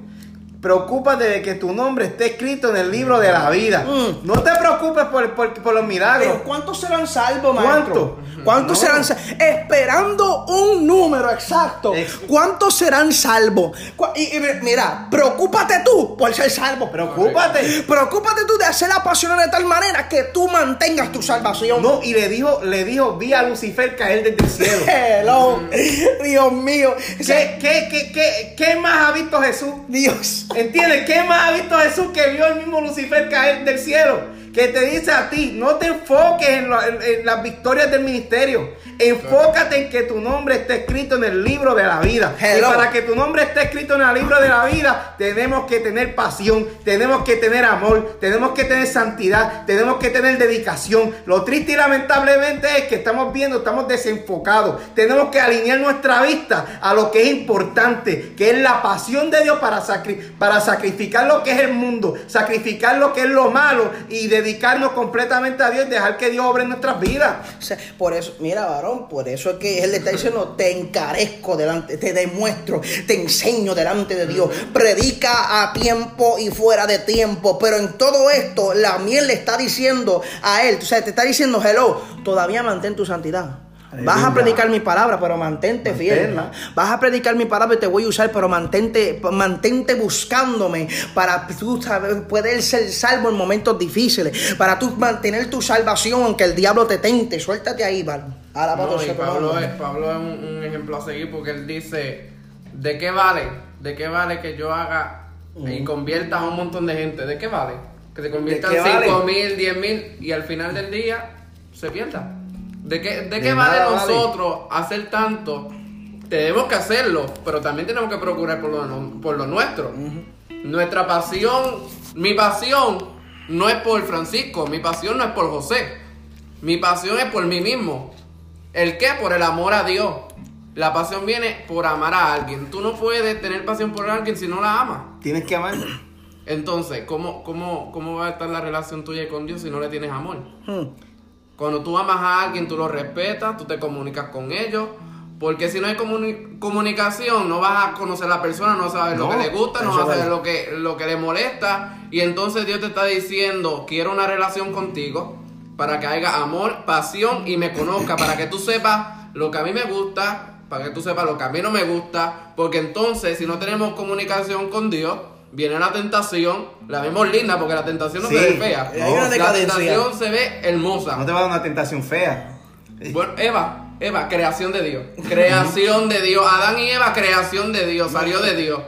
Preocúpate de que tu nombre esté escrito en el libro de la vida. Mm. No te preocupes por, por- por los milagros. Pero ¿cuántos serán salvos, maestro? ¿Cuánto? ¿Cuántos No. serán salvos? Esperando un número exacto. Ex- ¿Cuántos serán salvos? Y, y mira, preocúpate tú por ser salvo. Preocúpate. Preocúpate tú de hacer apasionado de tal manera que tú mantengas tu salvación. No, y le dijo, le dijo, vi a Lucifer caer desde el cielo. Hello. Dios mío. ¿Qué, qué, qué, qué, qué más ha visto Jesús? Dios. ¿Entiendes? ¿Qué más ha visto Jesús que vio el mismo Lucifer caer del cielo? Que te dice a ti, no te enfoques en, lo- en- en las victorias del ministerio. Enfócate en que tu nombre esté escrito en el libro de la vida. Hello. Y para que tu nombre esté escrito en el libro de la vida, tenemos que tener pasión, tenemos que tener amor, tenemos que tener santidad, tenemos que tener dedicación. Lo triste y lamentablemente es que estamos viendo, estamos desenfocados. Tenemos que alinear nuestra vista a lo que es importante, que es la pasión de Dios para, sacri- para sacrificar lo que es el mundo, sacrificar lo que es lo malo y dedicarnos completamente a Dios y dejar que Dios obre en nuestras vidas. O sea, por eso, mira, varón, por eso es que él le está diciendo, te encarezco delante, te demuestro, te enseño delante de Dios. Predica a tiempo y fuera de tiempo. Pero en todo esto, la miel le está diciendo a él, o sea, te está diciendo, hello, todavía mantén tu santidad. Vas a predicar mi palabra, pero mantente fiel. Manténla. Vas a predicar mi palabra y te voy a usar, pero mantente, mantente buscándome para tú saber, poder ser salvo en momentos difíciles, para tú mantener tu salvación aunque el diablo te tente. Suéltate ahí. Alabado No, y Pablo es, Pablo es un, un ejemplo a seguir porque él dice, ¿de qué vale? ¿De qué vale que yo haga y convierta a un montón de gente? ¿De qué vale? Que se conviertan qué vale? 5 mil, 10 mil y al final del día se pierda. ¿De qué, de qué De nada vale. nosotros hacer tanto? Tenemos que hacerlo, pero también tenemos que procurar por lo, por lo nuestro. Nuestra pasión, mi pasión no es por Francisco, mi pasión no es por José. Mi pasión es por mí mismo. ¿El qué? Por el amor a Dios. La pasión viene por amar a alguien. Tú no puedes tener pasión por alguien si no la amas. Tienes que amar. Entonces, ¿cómo, cómo, ¿cómo va a estar la relación tuya con Dios si no le tienes amor? Hmm. Cuando tú amas a alguien, tú lo respetas, tú te comunicas con ellos. Porque si no hay comuni- comunicación, no vas a conocer a la persona, no sabes lo que le gusta, no vas a saber lo que, lo que le molesta. Y entonces Dios te está diciendo, quiero una relación contigo para que haya amor, pasión y me conozca, para que tú sepas lo que a mí me gusta, para que tú sepas lo que a mí no me gusta. Porque entonces, si no tenemos comunicación con Dios, viene la tentación, la vemos linda porque la tentación no Sí, se ve fea. hay una la tentación se ve hermosa. No te va a dar una tentación fea. Bueno, Eva, Eva, creación de Dios. Creación de Dios. Adán y Eva, creación de Dios. Salió de Dios.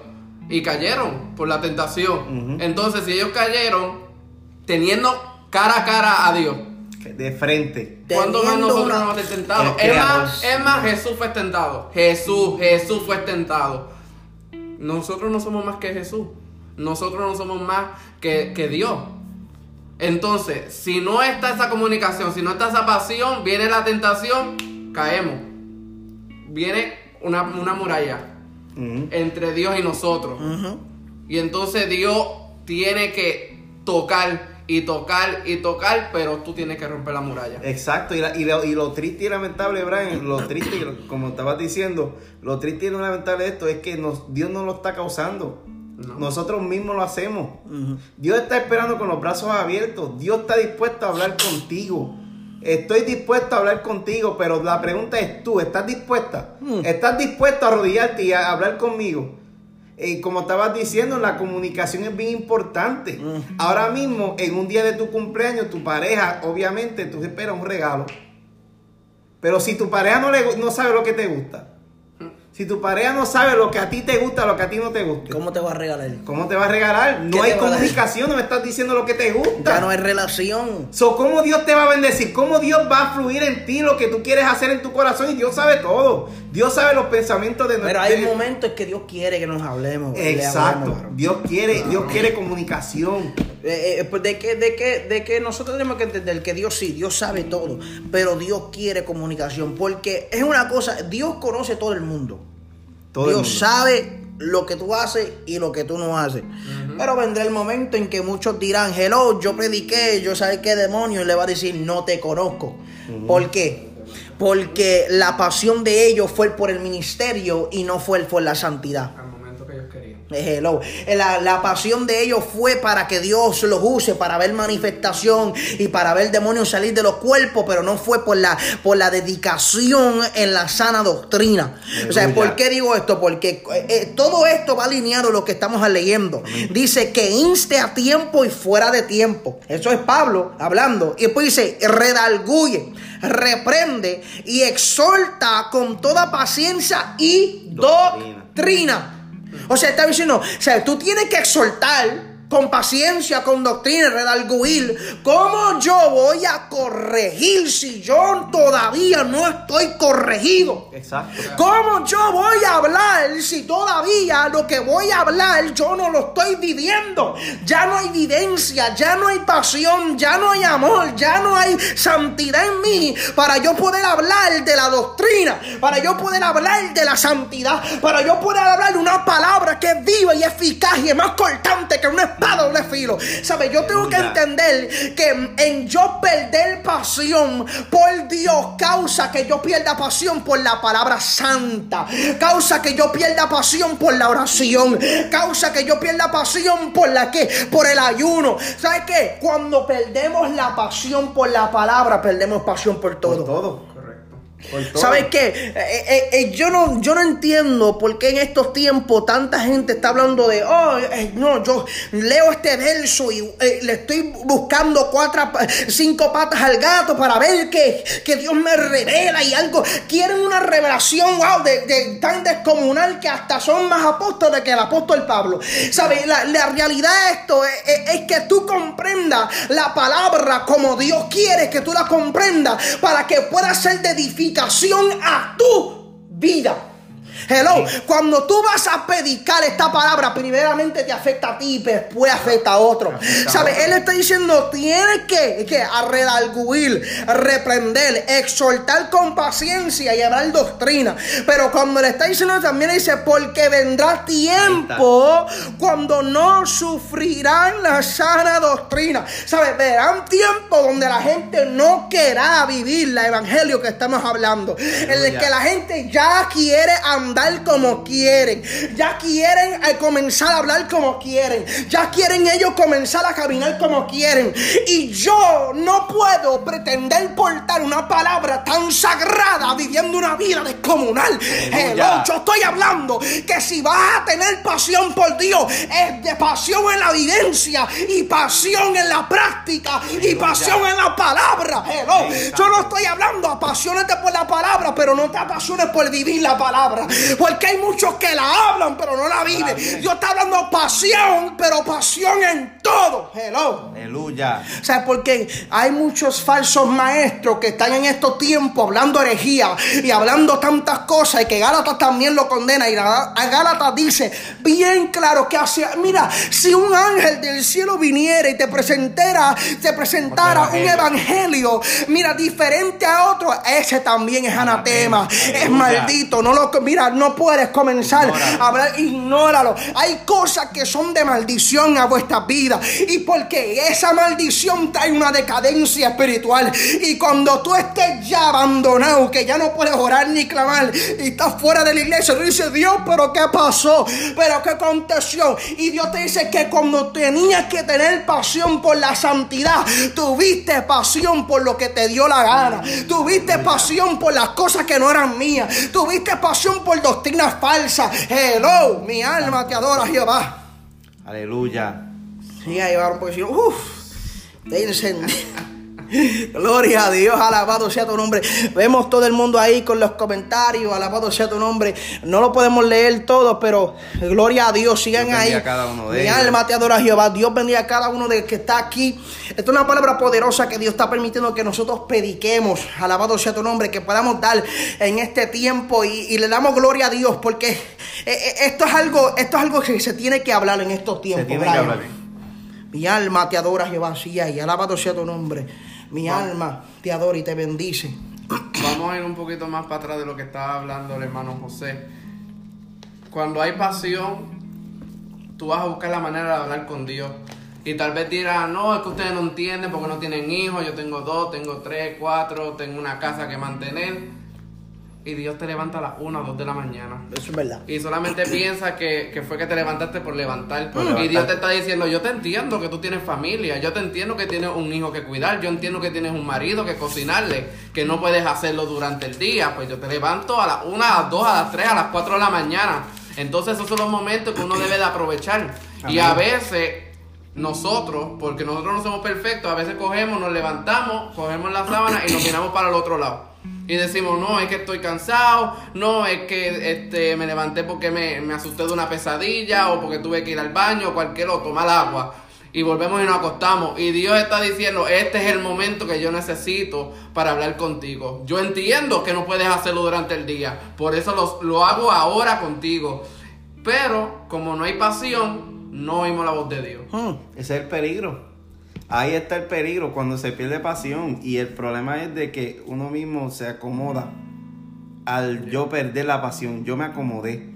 Y cayeron por la tentación. Entonces, si ellos cayeron teniendo cara a cara a Dios, De frente. ¿cuándo más nosotros una- no vamos a ser tentados? El Es más, es más, Jesús fue tentado. Jesús, Jesús fue tentado. Nosotros no somos más que Jesús. Nosotros no somos más que, que Dios. Entonces, si no está esa comunicación, si no está esa pasión, viene la tentación, caemos. Viene una, una muralla entre Dios y nosotros. Y entonces Dios tiene que tocar y tocar y tocar, pero tú tienes que romper la muralla. Exacto, y, la- y lo, y lo triste y lamentable, Brian, lo triste, y lo- como estabas diciendo, lo triste y lo lamentable de esto es que nos, Dios no lo está causando. No. Nosotros mismos lo hacemos. Dios está esperando con los brazos abiertos. Dios está dispuesto a hablar contigo. Estoy dispuesto a hablar contigo, pero la pregunta es tú, ¿estás dispuesta? Mm. ¿Estás dispuesto a arrodillarte y a hablar conmigo? eh, como estabas diciendo, la comunicación es bien importante. Ahora mismo, en un día de tu cumpleaños, tu pareja, obviamente, tú esperas un regalo. Pero si tu pareja no, le, no sabe lo que te gusta, si tu pareja no sabe lo que a ti te gusta, lo que a ti no te gusta, ¿Cómo te va a regalar? ¿cómo te va a regalar? No ¿Qué hay comunicación, no me estás diciendo lo que te gusta. Ya no hay relación. So, ¿Cómo Dios te va a bendecir? ¿Cómo Dios va a fluir en ti lo que tú quieres hacer en tu corazón? Y Dios sabe todo. Dios sabe los pensamientos de Pero hay momentos que Dios quiere que nos hablemos. le Exacto. hablemos. Dios quiere, Dios quiere comunicación. Eh, eh, pues de que, de, que, de que nosotros tenemos que entender que Dios sí, Dios sabe todo, pero Dios quiere comunicación, porque es una cosa, Dios conoce todo el mundo. Todo Dios sabe lo que tú haces y lo que tú no haces. Pero vendrá el momento en que muchos dirán, hello, yo prediqué, yo sabía qué demonio, y le va a decir, no te conozco. ¿Por qué? Porque la pasión de ellos fue por el ministerio y no fue por la santidad. Hello. La, la pasión de ellos fue para que Dios los use, para ver manifestación y para ver demonios salir de los cuerpos, pero no fue por la, por la dedicación en la sana doctrina. O sea. ¿por qué digo esto? Porque eh, eh, todo esto va alineado a lo que estamos leyendo. Dice que inste a tiempo y fuera de tiempo. Eso es Pablo hablando. Y después dice, redalguye, reprende y exhorta con toda paciencia y Doctrina. doctrina. O sea, está diciendo, o sea, tú tienes que exhortar con paciencia, con doctrina, redarguir. ¿Cómo yo voy a corregir si yo todavía no estoy corregido? Exacto. ¿Cómo yo voy a hablar si todavía lo que voy a hablar yo no lo estoy viviendo? Ya no hay evidencia, ya no hay pasión, ya no hay amor, ya no hay santidad en mí para yo poder hablar de la doctrina, para yo poder hablar de la santidad, para yo poder hablar de una palabra que es viva y eficaz y es más cortante que una espada doble filo. ¿Sabes? Yo tengo que entender que en yo perder pasión por Dios causa que yo pierda pasión por la palabra santa, causa que yo pierda pasión por la oración, causa que yo pierda pasión por la que, por el ayuno. ¿Sabes qué? Cuando perdemos la pasión por la palabra, perdemos pasión por todo. Por todo. ¿Sabes qué? Eh, eh, eh, yo, no, yo no entiendo por qué en estos tiempos tanta gente está hablando de, oh, no, yo leo este verso y le estoy buscando cuatro, cinco patas al gato para ver que, que Dios me revela y algo. Quieren una revelación, wow, de, tan descomunal que hasta son más apóstoles que el apóstol Pablo. ¿Sabes? La, realidad de esto es, es- es que tú comprendas la palabra como Dios quiere que tú la comprendas para que pueda ser de edificación a tu vida. Hello, cuando tú vas a predicar esta palabra, primeramente te afecta a ti y después afecta a otro. ¿Sabes? Él está diciendo, tienes que, que redarguir, reprender, exhortar con paciencia y hablar doctrina. Pero cuando le está diciendo también dice, porque vendrá tiempo cuando no sufrirán la sana doctrina. ¿Sabes? Verán tiempo donde la gente no querrá vivir la evangelio que estamos hablando. En el que la gente ya quiere andar como quieren. Ya quieren eh, comenzar a hablar como quieren. Ya quieren ellos comenzar a caminar como quieren. Y yo no puedo pretender portar una palabra tan sagrada viviendo una vida descomunal. Hello, yo estoy hablando que si vas a tener pasión por Dios, es de pasión en la evidencia y pasión en la práctica y pasión en la palabra. Hello, yo no estoy hablando apasionate por la palabra, pero no te apasiones por vivir la palabra. Porque hay muchos que la hablan, pero no la viven. Yo estoy hablando pasión, pero pasión en todo. Hello. Aleluya. O sea, porque hay muchos falsos maestros que están en estos tiempos hablando herejía y hablando tantas cosas y que Gálatas también lo condena y a Gálatas dice bien claro que hace, mira, si un ángel del cielo viniera y te presentara, te presentara un evangelio. mira, diferente a otro, ese también es anatema, Anatema. es maldito, no lo, mira, no puedes comenzar Ignóralo. a hablar, ignóralo. Hay cosas que son de maldición a vuestras vidas. Y porque esa maldición trae una decadencia espiritual. Y cuando tú estés ya abandonado, que ya no puedes orar ni clamar, y estás fuera de la iglesia, tú dices, Dios, pero ¿qué pasó? ¿Pero qué aconteció? Y Dios te dice que cuando tenías que tener pasión por la santidad, tuviste pasión por lo que te dio la gana. Tuviste pasión por las cosas que no eran mías. Tuviste pasión por doctrinas falsas. Hello, mi alma te adora, Jehová. Aleluya. Sí, ahí va un poquito. Uf, te encendí. Gloria a Dios, alabado sea tu nombre. Vemos todo el mundo ahí con los comentarios, alabado sea tu nombre. No lo podemos leer todo, pero gloria a Dios, sigan Dios ahí. bendiga a cada uno de Mi ellos. alma te adora Jehová. Dios bendiga a cada uno de que está aquí. Esta es una palabra poderosa que Dios está permitiendo que nosotros prediquemos. Alabado sea tu nombre, que podamos dar en este tiempo y, y le damos gloria a Dios porque eh, eh, esto es algo, esto es algo que se tiene que hablar en estos tiempos. Mi alma te adora, Jehová, sí, y alabado sea tu nombre. Mi alma te adora y te bendice. Vamos a ir un poquito más para atrás de lo que estaba hablando el hermano José. Cuando hay pasión, tú vas a buscar la manera de hablar con Dios. Y tal vez dirás, no, es que ustedes no entienden porque no tienen hijos, yo tengo dos, tengo tres, cuatro, tengo una casa que mantener. Y Dios te levanta a las una o dos de la mañana. Eso es verdad. Y solamente piensa que, que fue que te levantaste por levantar. Por y levantar. Dios te está diciendo, yo te entiendo que tú tienes familia, yo te entiendo que tienes un hijo que cuidar, yo entiendo que tienes un marido que cocinarle, que no puedes hacerlo durante el día. Pues yo te levanto a las una, a las dos, a las tres, a las cuatro de la mañana. Entonces esos son los momentos que uno debe de aprovechar. Y a veces nosotros, porque nosotros no somos perfectos, a veces cogemos, nos levantamos, cogemos la sábana y nos miramos para el otro lado. Y decimos, no, es que estoy cansado, no, es que este, me levanté porque me, me asusté de una pesadilla o porque tuve que ir al baño o cualquier o tomar agua. Y volvemos y nos acostamos. Y Dios está diciendo, este es el momento que yo necesito para hablar contigo. Yo entiendo que no puedes hacerlo durante el día. Por eso lo, lo hago ahora contigo. Pero como no hay pasión, no oímos la voz de Dios. Ese es el peligro. Ahí está el peligro cuando se pierde pasión. Y el problema es de que uno mismo se acomoda al yo perder la pasión. Yo me acomodé.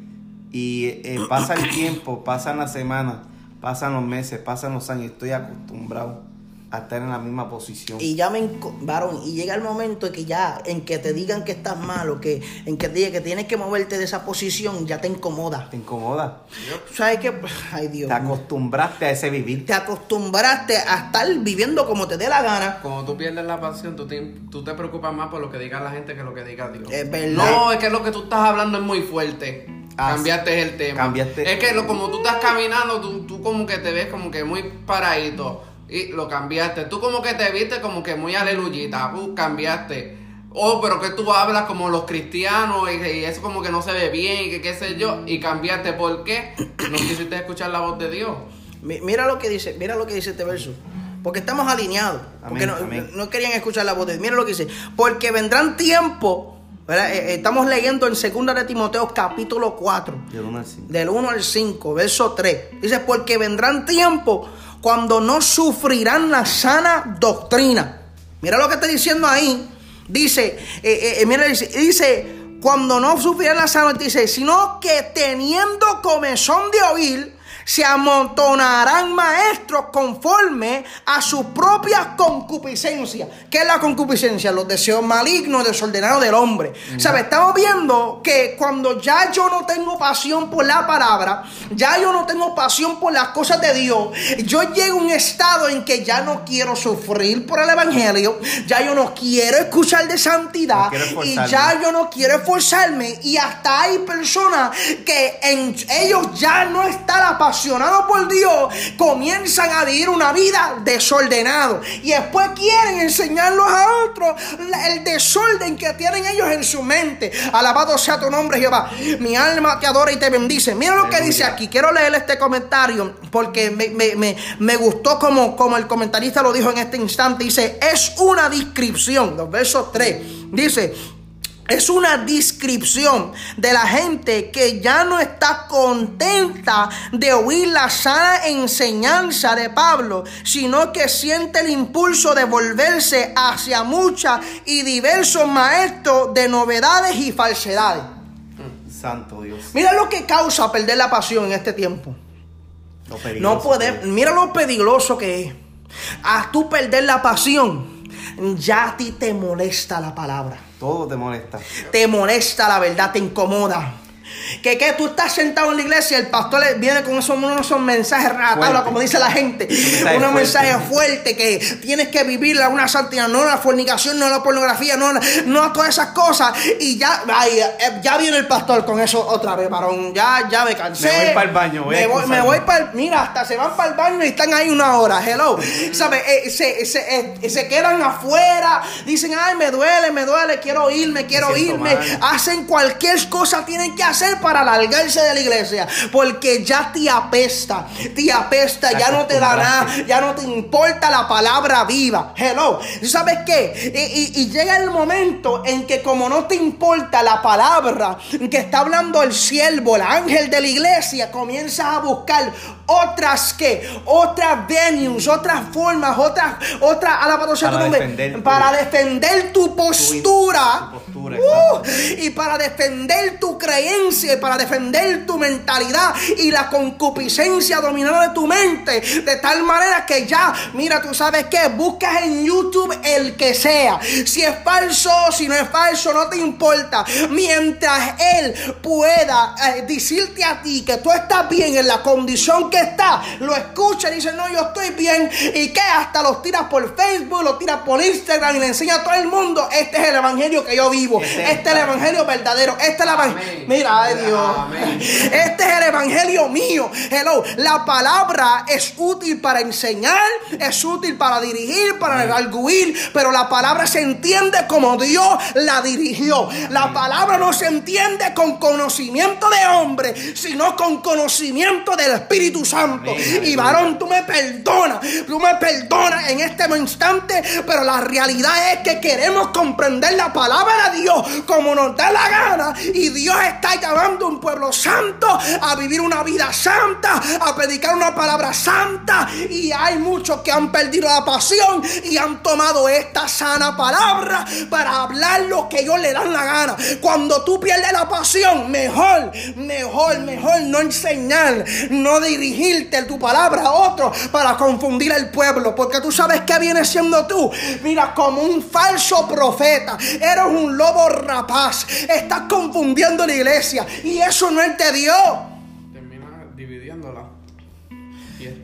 Y eh, pasa el tiempo, pasan las semanas, pasan los meses, pasan los años. Estoy acostumbrado a estar en la misma posición. Y ya me varón, y llega el momento en que ya, en que te digan que estás malo, que, en que te digan que tienes que moverte de esa posición, ya te incomoda. Te incomoda. ¿Sabes qué? Ay Dios. Te acostumbraste a ese vivir. Te acostumbraste a estar viviendo como te dé la gana. Cuando tú pierdes la pasión, tú te, tú te preocupas más por lo que diga la gente que lo que diga Dios. Es verdad. No, es que lo que tú estás hablando es muy fuerte. Ah, Cambiaste el tema. cambiaste. Es que lo, como tú estás caminando, tú, tú como que te ves como que muy paradito. Y lo cambiaste. Tú como que te viste como que muy aleluyita. Uh, cambiaste. Oh, pero que tú hablas como los cristianos y, y eso como que no se ve bien y que qué sé yo. Y cambiaste. ¿Por qué? No quisiste escuchar la voz de Dios. Mi- Mira lo que dice, mira lo que dice este verso. Porque estamos alineados. Porque Amén, no, amén. no querían escuchar la voz de Dios. Mira lo que dice. Porque vendrán tiempos. ¿verdad? Eh, eh, estamos leyendo en 2 de Timoteo capítulo 4. Del uno al cinco. Del 1 al 5, verso 3. Dice, porque vendrán tiempos cuando no sufrirán la sana doctrina. Mira lo que está diciendo ahí. Dice, eh, eh, eh, mira, dice, dice, cuando no sufrirán la sana doctrina, dice, sino que teniendo comezón de oír, se amontonarán maestros conforme a sus propias concupiscencias. ¿Qué es la concupiscencia? Los deseos malignos, desordenados del hombre. ¿Sabes? Estamos viendo que cuando ya yo no tengo pasión por la palabra, ya yo no tengo pasión por las cosas de Dios, yo llego a un estado en que ya no quiero sufrir por el evangelio, ya yo no quiero escuchar de santidad No y ya yo no quiero esforzarme y hasta hay personas que en ellos ya no están apasionados por Dios, comienzan a vivir una vida desordenado y después quieren enseñarlos a otros el desorden que tienen ellos en su mente. Alabado sea tu nombre, Jehová. Mi alma te adora y te bendice. Mira lo que dice aquí. Quiero leer este comentario porque me, me- me- me gustó como, como el comentarista lo dijo en este instante. Dice, es una descripción, los versos 3. Dice, es una descripción de la gente que ya no está contenta de oír la sana enseñanza de Pablo, sino que siente el impulso de volverse hacia muchas y diversos maestros de novedades y falsedades. Santo Dios. Mira lo que causa perder la pasión en este tiempo. Lo No es. mira lo peligroso que es. A tú perder la pasión, ya a ti te molesta la palabra. Todo te molesta. Te molesta la verdad, te incomoda. Que, que tú estás sentado en la iglesia y el pastor viene con esos, unos mensajes ratabla, como dice la gente. mensaje unos fuerte. mensajes fuertes que tienes que vivirla, una santidad, no la fornicación, no la pornografía, no, no todas esas cosas. Y ya, ay, eh, ya viene el pastor con eso otra vez, varón. Ya, ya me cansé. Me voy pa'l baño, voy me voy, me voy pa'l- Mira, hasta se van para el baño y están ahí una hora. Hello. ¿Sabes? Eh, se, se, eh, se quedan afuera. Dicen, ay, me duele, me duele, quiero irme, quiero irme. mal. Hacen cualquier cosa tienen que hacer para alargarse de la iglesia. Porque ya te apesta. Te apesta, ya no te da nada. Ya no te importa la palabra viva. Hello. ¿Sabes qué? Y, y- y llega el momento en que como no te importa la palabra que está hablando el siervo, el ángel de la iglesia, comienzas a buscar otras que, otras venues, otras formas, otras, otras, alabado sea tu Para nombre, defender tu- para defender tu postura. tu Uh, y para defender tu creencia, y para defender tu mentalidad y la concupiscencia dominada de tu mente, de tal manera que ya, mira, tú sabes que buscas en YouTube el que sea. Si es falso, si no es falso, no te importa. Mientras Él pueda eh, decirte a ti que tú estás bien en la condición que estás, lo escucha y dice, no, yo estoy bien. Y que hasta los tiras por Facebook, los tiras por Instagram y le enseña a todo el mundo, este es el evangelio que yo vivo. Este es- Este es el evangelio verdadero. Este es el evangelio. Amén. Mira, ay Dios. Amén. Este es el evangelio mío. Hello. La palabra es útil para enseñar, es útil para dirigir, para arguir, pero la palabra se entiende como Dios la dirigió. La palabra no se entiende con conocimiento de hombre, sino con conocimiento del Espíritu Santo. Amén. Y varón, tú me perdonas, tú me perdonas en este instante, pero la realidad es que queremos comprender la palabra de Dios como nos da la gana y Dios está llamando a un pueblo santo a vivir una vida santa, a predicar una palabra santa y hay muchos que han perdido la pasión y han tomado esta sana palabra para hablar lo que ellos le dan la gana. Cuando tú pierdes la pasión, mejor, mejor, mejor no enseñar, no dirigirte tu palabra a otro para confundir al pueblo, porque tú sabes que viene siendo tú. Mira, como un falso profeta, eres un lobo rapaz, estás confundiendo la iglesia y eso no es de Dios.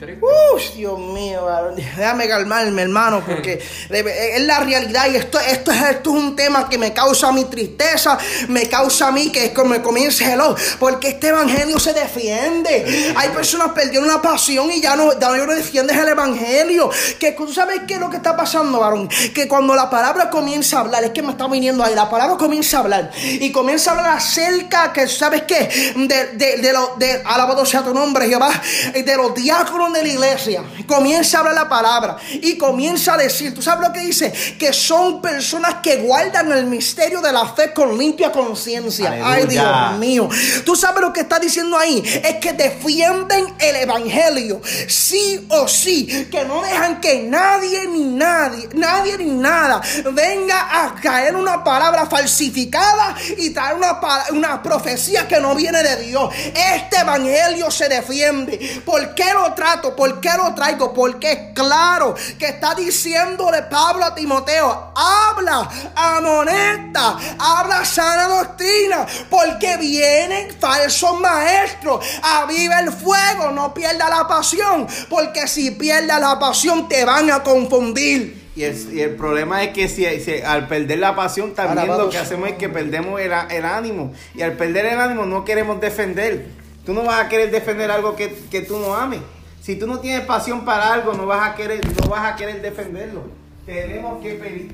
Uy, Dios mío, varón. déjame calmarme, hermano, porque es la realidad y esto, esto, es, esto es un tema que me causa mi tristeza, me causa a mí que me comience el porque este evangelio se defiende. Hay personas perdieron la pasión y ya no, ya no defiendes el evangelio. Que tú sabes qué es lo que está pasando, varón, que cuando la palabra comienza a hablar, es que me está viniendo ahí, la palabra comienza a hablar y comienza a hablar acerca que, ¿sabes qué? De, de, de lo, de, alabado sea tu nombre, Jehová, de los diáconos de la iglesia. Comienza a hablar la palabra y comienza a decir, ¿tú sabes lo que dice? Que son personas que guardan el misterio de la fe con limpia conciencia. Ay. Dios mío. ¿Tú sabes lo que está diciendo ahí? Es que defienden el evangelio, sí o sí, que no dejan que nadie ni nadie, nadie ni nada venga a caer una palabra falsificada y traer una, una profecía que no viene de Dios. Este evangelio se defiende. ¿Por qué lo ¿Por qué lo traigo? Porque es claro que está diciéndole Pablo a Timoteo, habla, amonesta, habla sana doctrina, porque vienen falsos maestros. Aviva el fuego, no pierda la pasión, porque si pierdas la pasión te van a confundir. Y el, y el problema es que si, si al perder la pasión también lo que hacemos es que perdemos el, el ánimo. Y al perder el ánimo no queremos defender. Tú no vas a querer defender algo que, que tú no ames. Si tú no tienes pasión para algo, no vas a querer, no vas a querer defenderlo. Tenemos que pedir.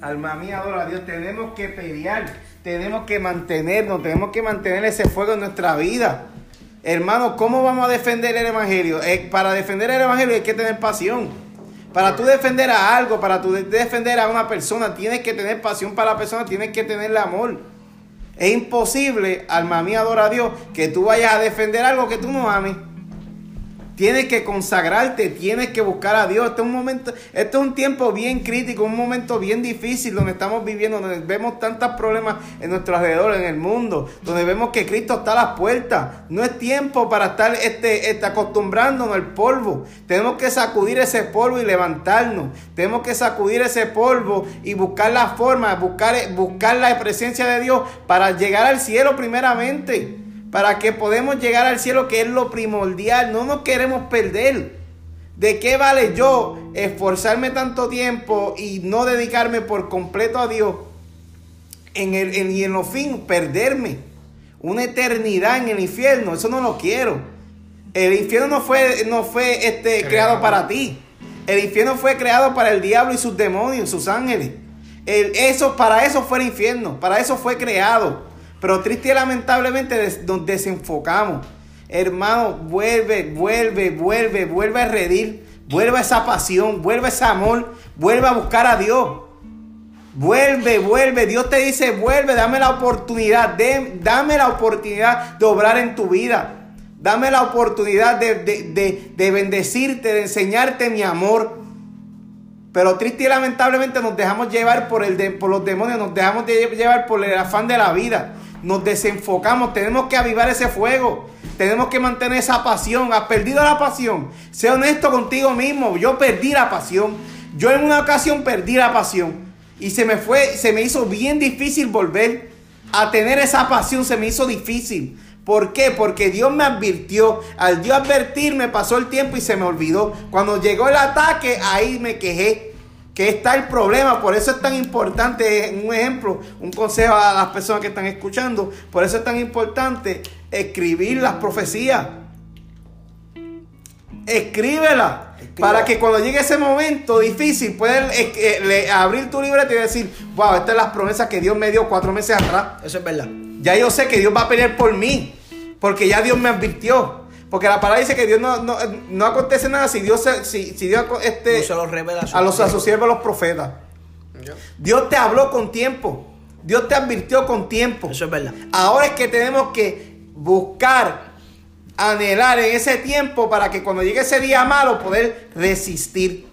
Alma mía, adora a Dios. Tenemos que pelear. Tenemos que mantenernos. Tenemos que mantener ese fuego en nuestra vida. Hermano, ¿cómo vamos a defender el evangelio? Eh, para defender el evangelio hay que tener pasión. Para tú defender a algo, para tú de- defender a una persona, tienes que tener pasión para la persona, tienes que tenerle amor. Es imposible, alma mía, adora a Dios, que tú vayas a defender algo que tú no ames. Tienes que consagrarte, tienes que buscar a Dios. Este es un momento, este es un tiempo bien crítico, un momento bien difícil donde estamos viviendo, donde vemos tantos problemas en nuestro alrededor, en el mundo, donde vemos que Cristo está a las puertas. No es tiempo para estar este, este, acostumbrándonos al polvo. Tenemos que sacudir ese polvo y levantarnos. Tenemos que sacudir ese polvo y buscar la forma, buscar, buscar la presencia de Dios para llegar al cielo primeramente para que podamos llegar al cielo, que es lo primordial. No nos queremos perder. ¿De qué vale yo esforzarme tanto tiempo y no dedicarme por completo a Dios? En el, y en los fin, perderme. Una eternidad en el infierno. Eso no lo quiero. El infierno no fue, no fue este, creado para ti. El infierno fue creado para el diablo y sus demonios, sus ángeles. El, eso, para eso fue el infierno. Para eso fue creado. Pero triste y lamentablemente nos desenfocamos. Hermano, vuelve, vuelve, vuelve, vuelve a redir. Vuelve a esa pasión, vuelve a ese amor, vuelve a buscar a Dios. Vuelve, vuelve. Dios te dice, vuelve, dame la oportunidad, dame la oportunidad de obrar en tu vida. Dame la oportunidad de, bendecirte, de enseñarte mi amor. Pero triste y lamentablemente nos dejamos llevar por, el por los demonios, nos dejamos llevar por el afán de la vida nos desenfocamos, tenemos que avivar ese fuego, tenemos que mantener esa pasión. ¿Has perdido la pasión? Sé honesto contigo mismo, yo perdí la pasión. Yo en una ocasión perdí la pasión y se me fue, se me hizo bien difícil volver a tener esa pasión, se me hizo difícil. ¿Por qué? Porque Dios me advirtió. Al Dios advertirme pasó el tiempo y se me olvidó. Cuando llegó el ataque, ahí me quejé que está el problema, por eso es tan importante, un ejemplo, un consejo a las personas que están escuchando, por eso es tan importante escribir las profecías. Escríbela. Para que cuando llegue ese momento difícil, puedas eh, abrir tu libreta y decir, wow, estas son las promesas que Dios me dio cuatro meses atrás. Eso es verdad. Ya yo sé que Dios va a pelear por mí, porque ya Dios me advirtió. Porque la palabra dice que Dios no, no, acontece nada si Dios, si, si Dios este, se lo revela a, los, a sus siervos, los profetas. Dios te habló con tiempo. Dios te advirtió con tiempo. Eso es verdad. Ahora es que tenemos que buscar, anhelar en ese tiempo para que cuando llegue ese día malo poder resistir.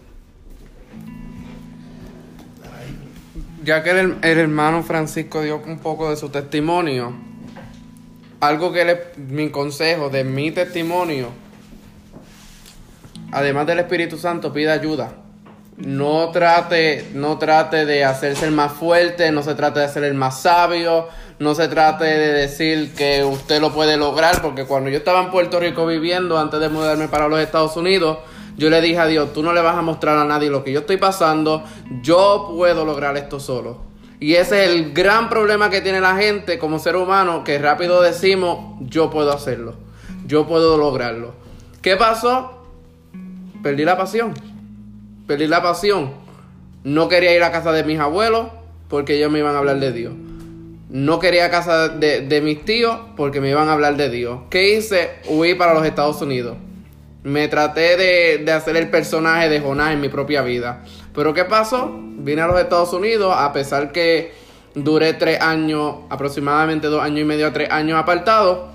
Ya que el, el hermano Francisco dio un poco de su testimonio, algo que le, mi consejo de mi testimonio, además del Espíritu Santo, pida ayuda. No trate, no trate de hacerse el más fuerte, no se trate de ser el más sabio, no se trate de decir que usted lo puede lograr, porque cuando yo estaba en Puerto Rico viviendo, antes de mudarme para los Estados Unidos, yo le dije a Dios, tú no le vas a mostrar a nadie lo que yo estoy pasando, yo puedo lograr esto solo. Y ese es el gran problema que tiene la gente como ser humano, que rápido decimos, yo puedo hacerlo, yo puedo lograrlo. ¿Qué pasó? Perdí la pasión. Perdí la pasión. No quería ir a casa de mis abuelos porque ellos me iban a hablar de Dios. No quería a casa de, mis tíos porque me iban a hablar de Dios. ¿Qué hice? Huí para los Estados Unidos. Me traté de, de hacer el personaje de Jonás en mi propia vida. Pero ¿qué pasó? Vine a los Estados Unidos a pesar que duré tres años, aproximadamente dos años y medio a tres años apartado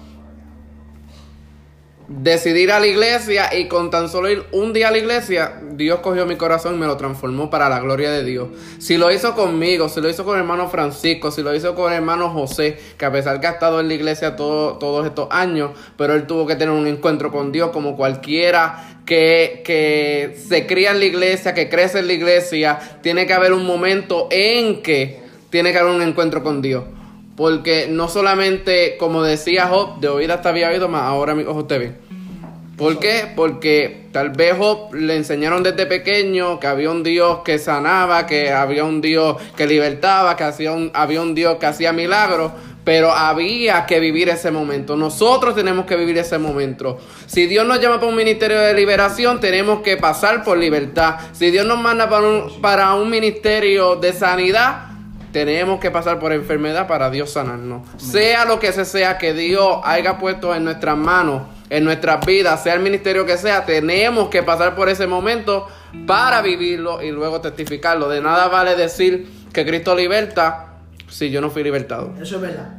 decidí ir a la iglesia y con tan solo ir un día a la iglesia, Dios cogió mi corazón y me lo transformó para la gloria de Dios. Si lo hizo conmigo, si lo hizo con el hermano Francisco, si lo hizo con el hermano José, que a pesar que ha estado en la iglesia todos estos años, pero él tuvo que tener un encuentro con Dios como cualquiera que, que se cría en la iglesia, que crece en la iglesia, tiene que haber un momento en que tiene que haber un encuentro con Dios. Porque no solamente, como decía Job, de oír hasta había oído, más ahora mis ojos te ven. ¿Por qué? Porque tal vez Job le enseñaron desde pequeño que había un Dios que sanaba, que había un Dios que libertaba, que hacía un, había un Dios que hacía milagros, pero había que vivir ese momento. Nosotros tenemos que vivir ese momento. Si Dios nos llama para un ministerio de liberación, tenemos que pasar por libertad. Si Dios nos manda para un, para un ministerio de sanidad, tenemos que pasar por enfermedad para Dios sanarnos. Sea lo que sea que Dios haya puesto en nuestras manos, en nuestras vidas, sea el ministerio que sea, tenemos que pasar por ese momento para vivirlo y luego testificarlo. De nada vale decir que Cristo liberta si yo no fui libertado. Eso es verdad.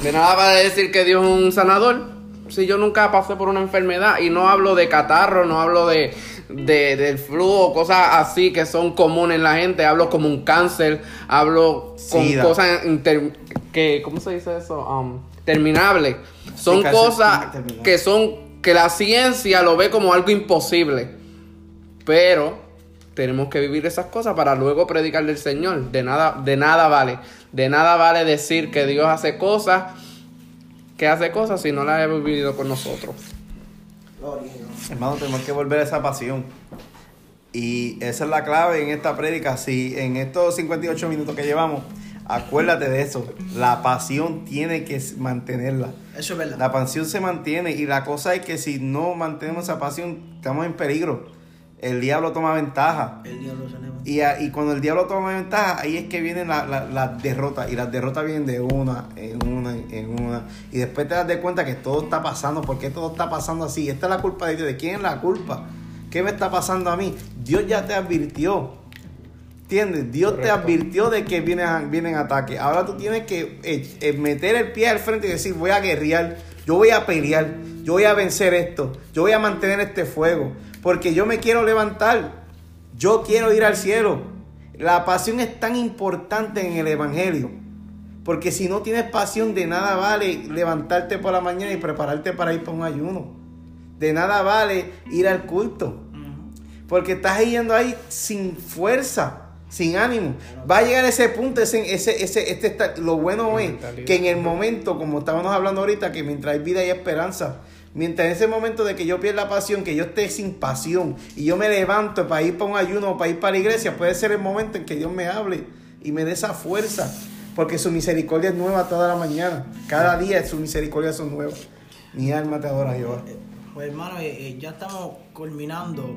De nada vale decir que Dios es un sanador si yo nunca pasé por una enfermedad y no hablo de catarro, no hablo de, de del flu o cosas así que son comunes en la gente, hablo como un cáncer, hablo con Sida. cosas inter- que, ¿cómo se dice eso? Um, terminables. Son cosas que son que la ciencia lo ve como algo imposible. Pero tenemos que vivir esas cosas para luego predicar del Señor. De nada, de nada vale. De nada vale decir que Dios hace cosas, que hace cosas si no las hemos vivido con nosotros. Gloria. Hermano, tenemos que volver a esa pasión. Y esa es la clave en esta prédica. Si en estos 58 minutos que llevamos, acuérdate de eso. La pasión tiene que mantenerla. Eso es verdad. La pasión se mantiene y la cosa es que si no mantenemos esa pasión, estamos en peligro. El diablo toma ventaja. El diablo se levanta. Y, a- y cuando el diablo toma ventaja, ahí es que vienen la- la- las derrotas. Y las derrotas vienen de una, en una, en una. Y después te das de cuenta que todo está pasando. ¿Por qué todo está pasando así? Esta es la culpa de Dios. ¿De quién es la culpa? ¿Qué me está pasando a mí? Dios ya te advirtió. ¿Entiendes? Dios te advirtió de que vienen, vienen ataques. Ahora tú tienes que eh, eh, meter el pie al frente y decir, voy a guerrear, yo voy a pelear, yo voy a vencer esto, yo voy a mantener este fuego, porque yo me quiero levantar, yo quiero ir al cielo. La pasión es tan importante en el Evangelio, porque si no tienes pasión, de nada vale levantarte por la mañana y prepararte para ir para un ayuno. De nada vale ir al culto. Porque estás yendo ahí sin fuerza, sin ánimo. Va a llegar ese punto, ese, ese, ese, este lo bueno es que en el momento, como estábamos hablando ahorita, que mientras hay vida hay esperanza. Mientras en ese momento de que yo pierda la pasión, que yo esté sin pasión y yo me levanto para ir para un ayuno o para ir para la iglesia, puede ser el momento en que Dios me hable y me dé esa fuerza. Porque su misericordia es nueva toda la mañana. Cada día su misericordia son nuevas. Mi alma te adora, Jehová. Pues hermano, eh, eh, ya estamos culminando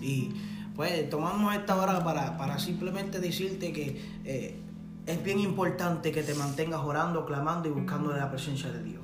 y pues tomamos esta hora para, para simplemente decirte que eh, es bien importante que te mantengas orando, clamando y buscando la presencia de Dios.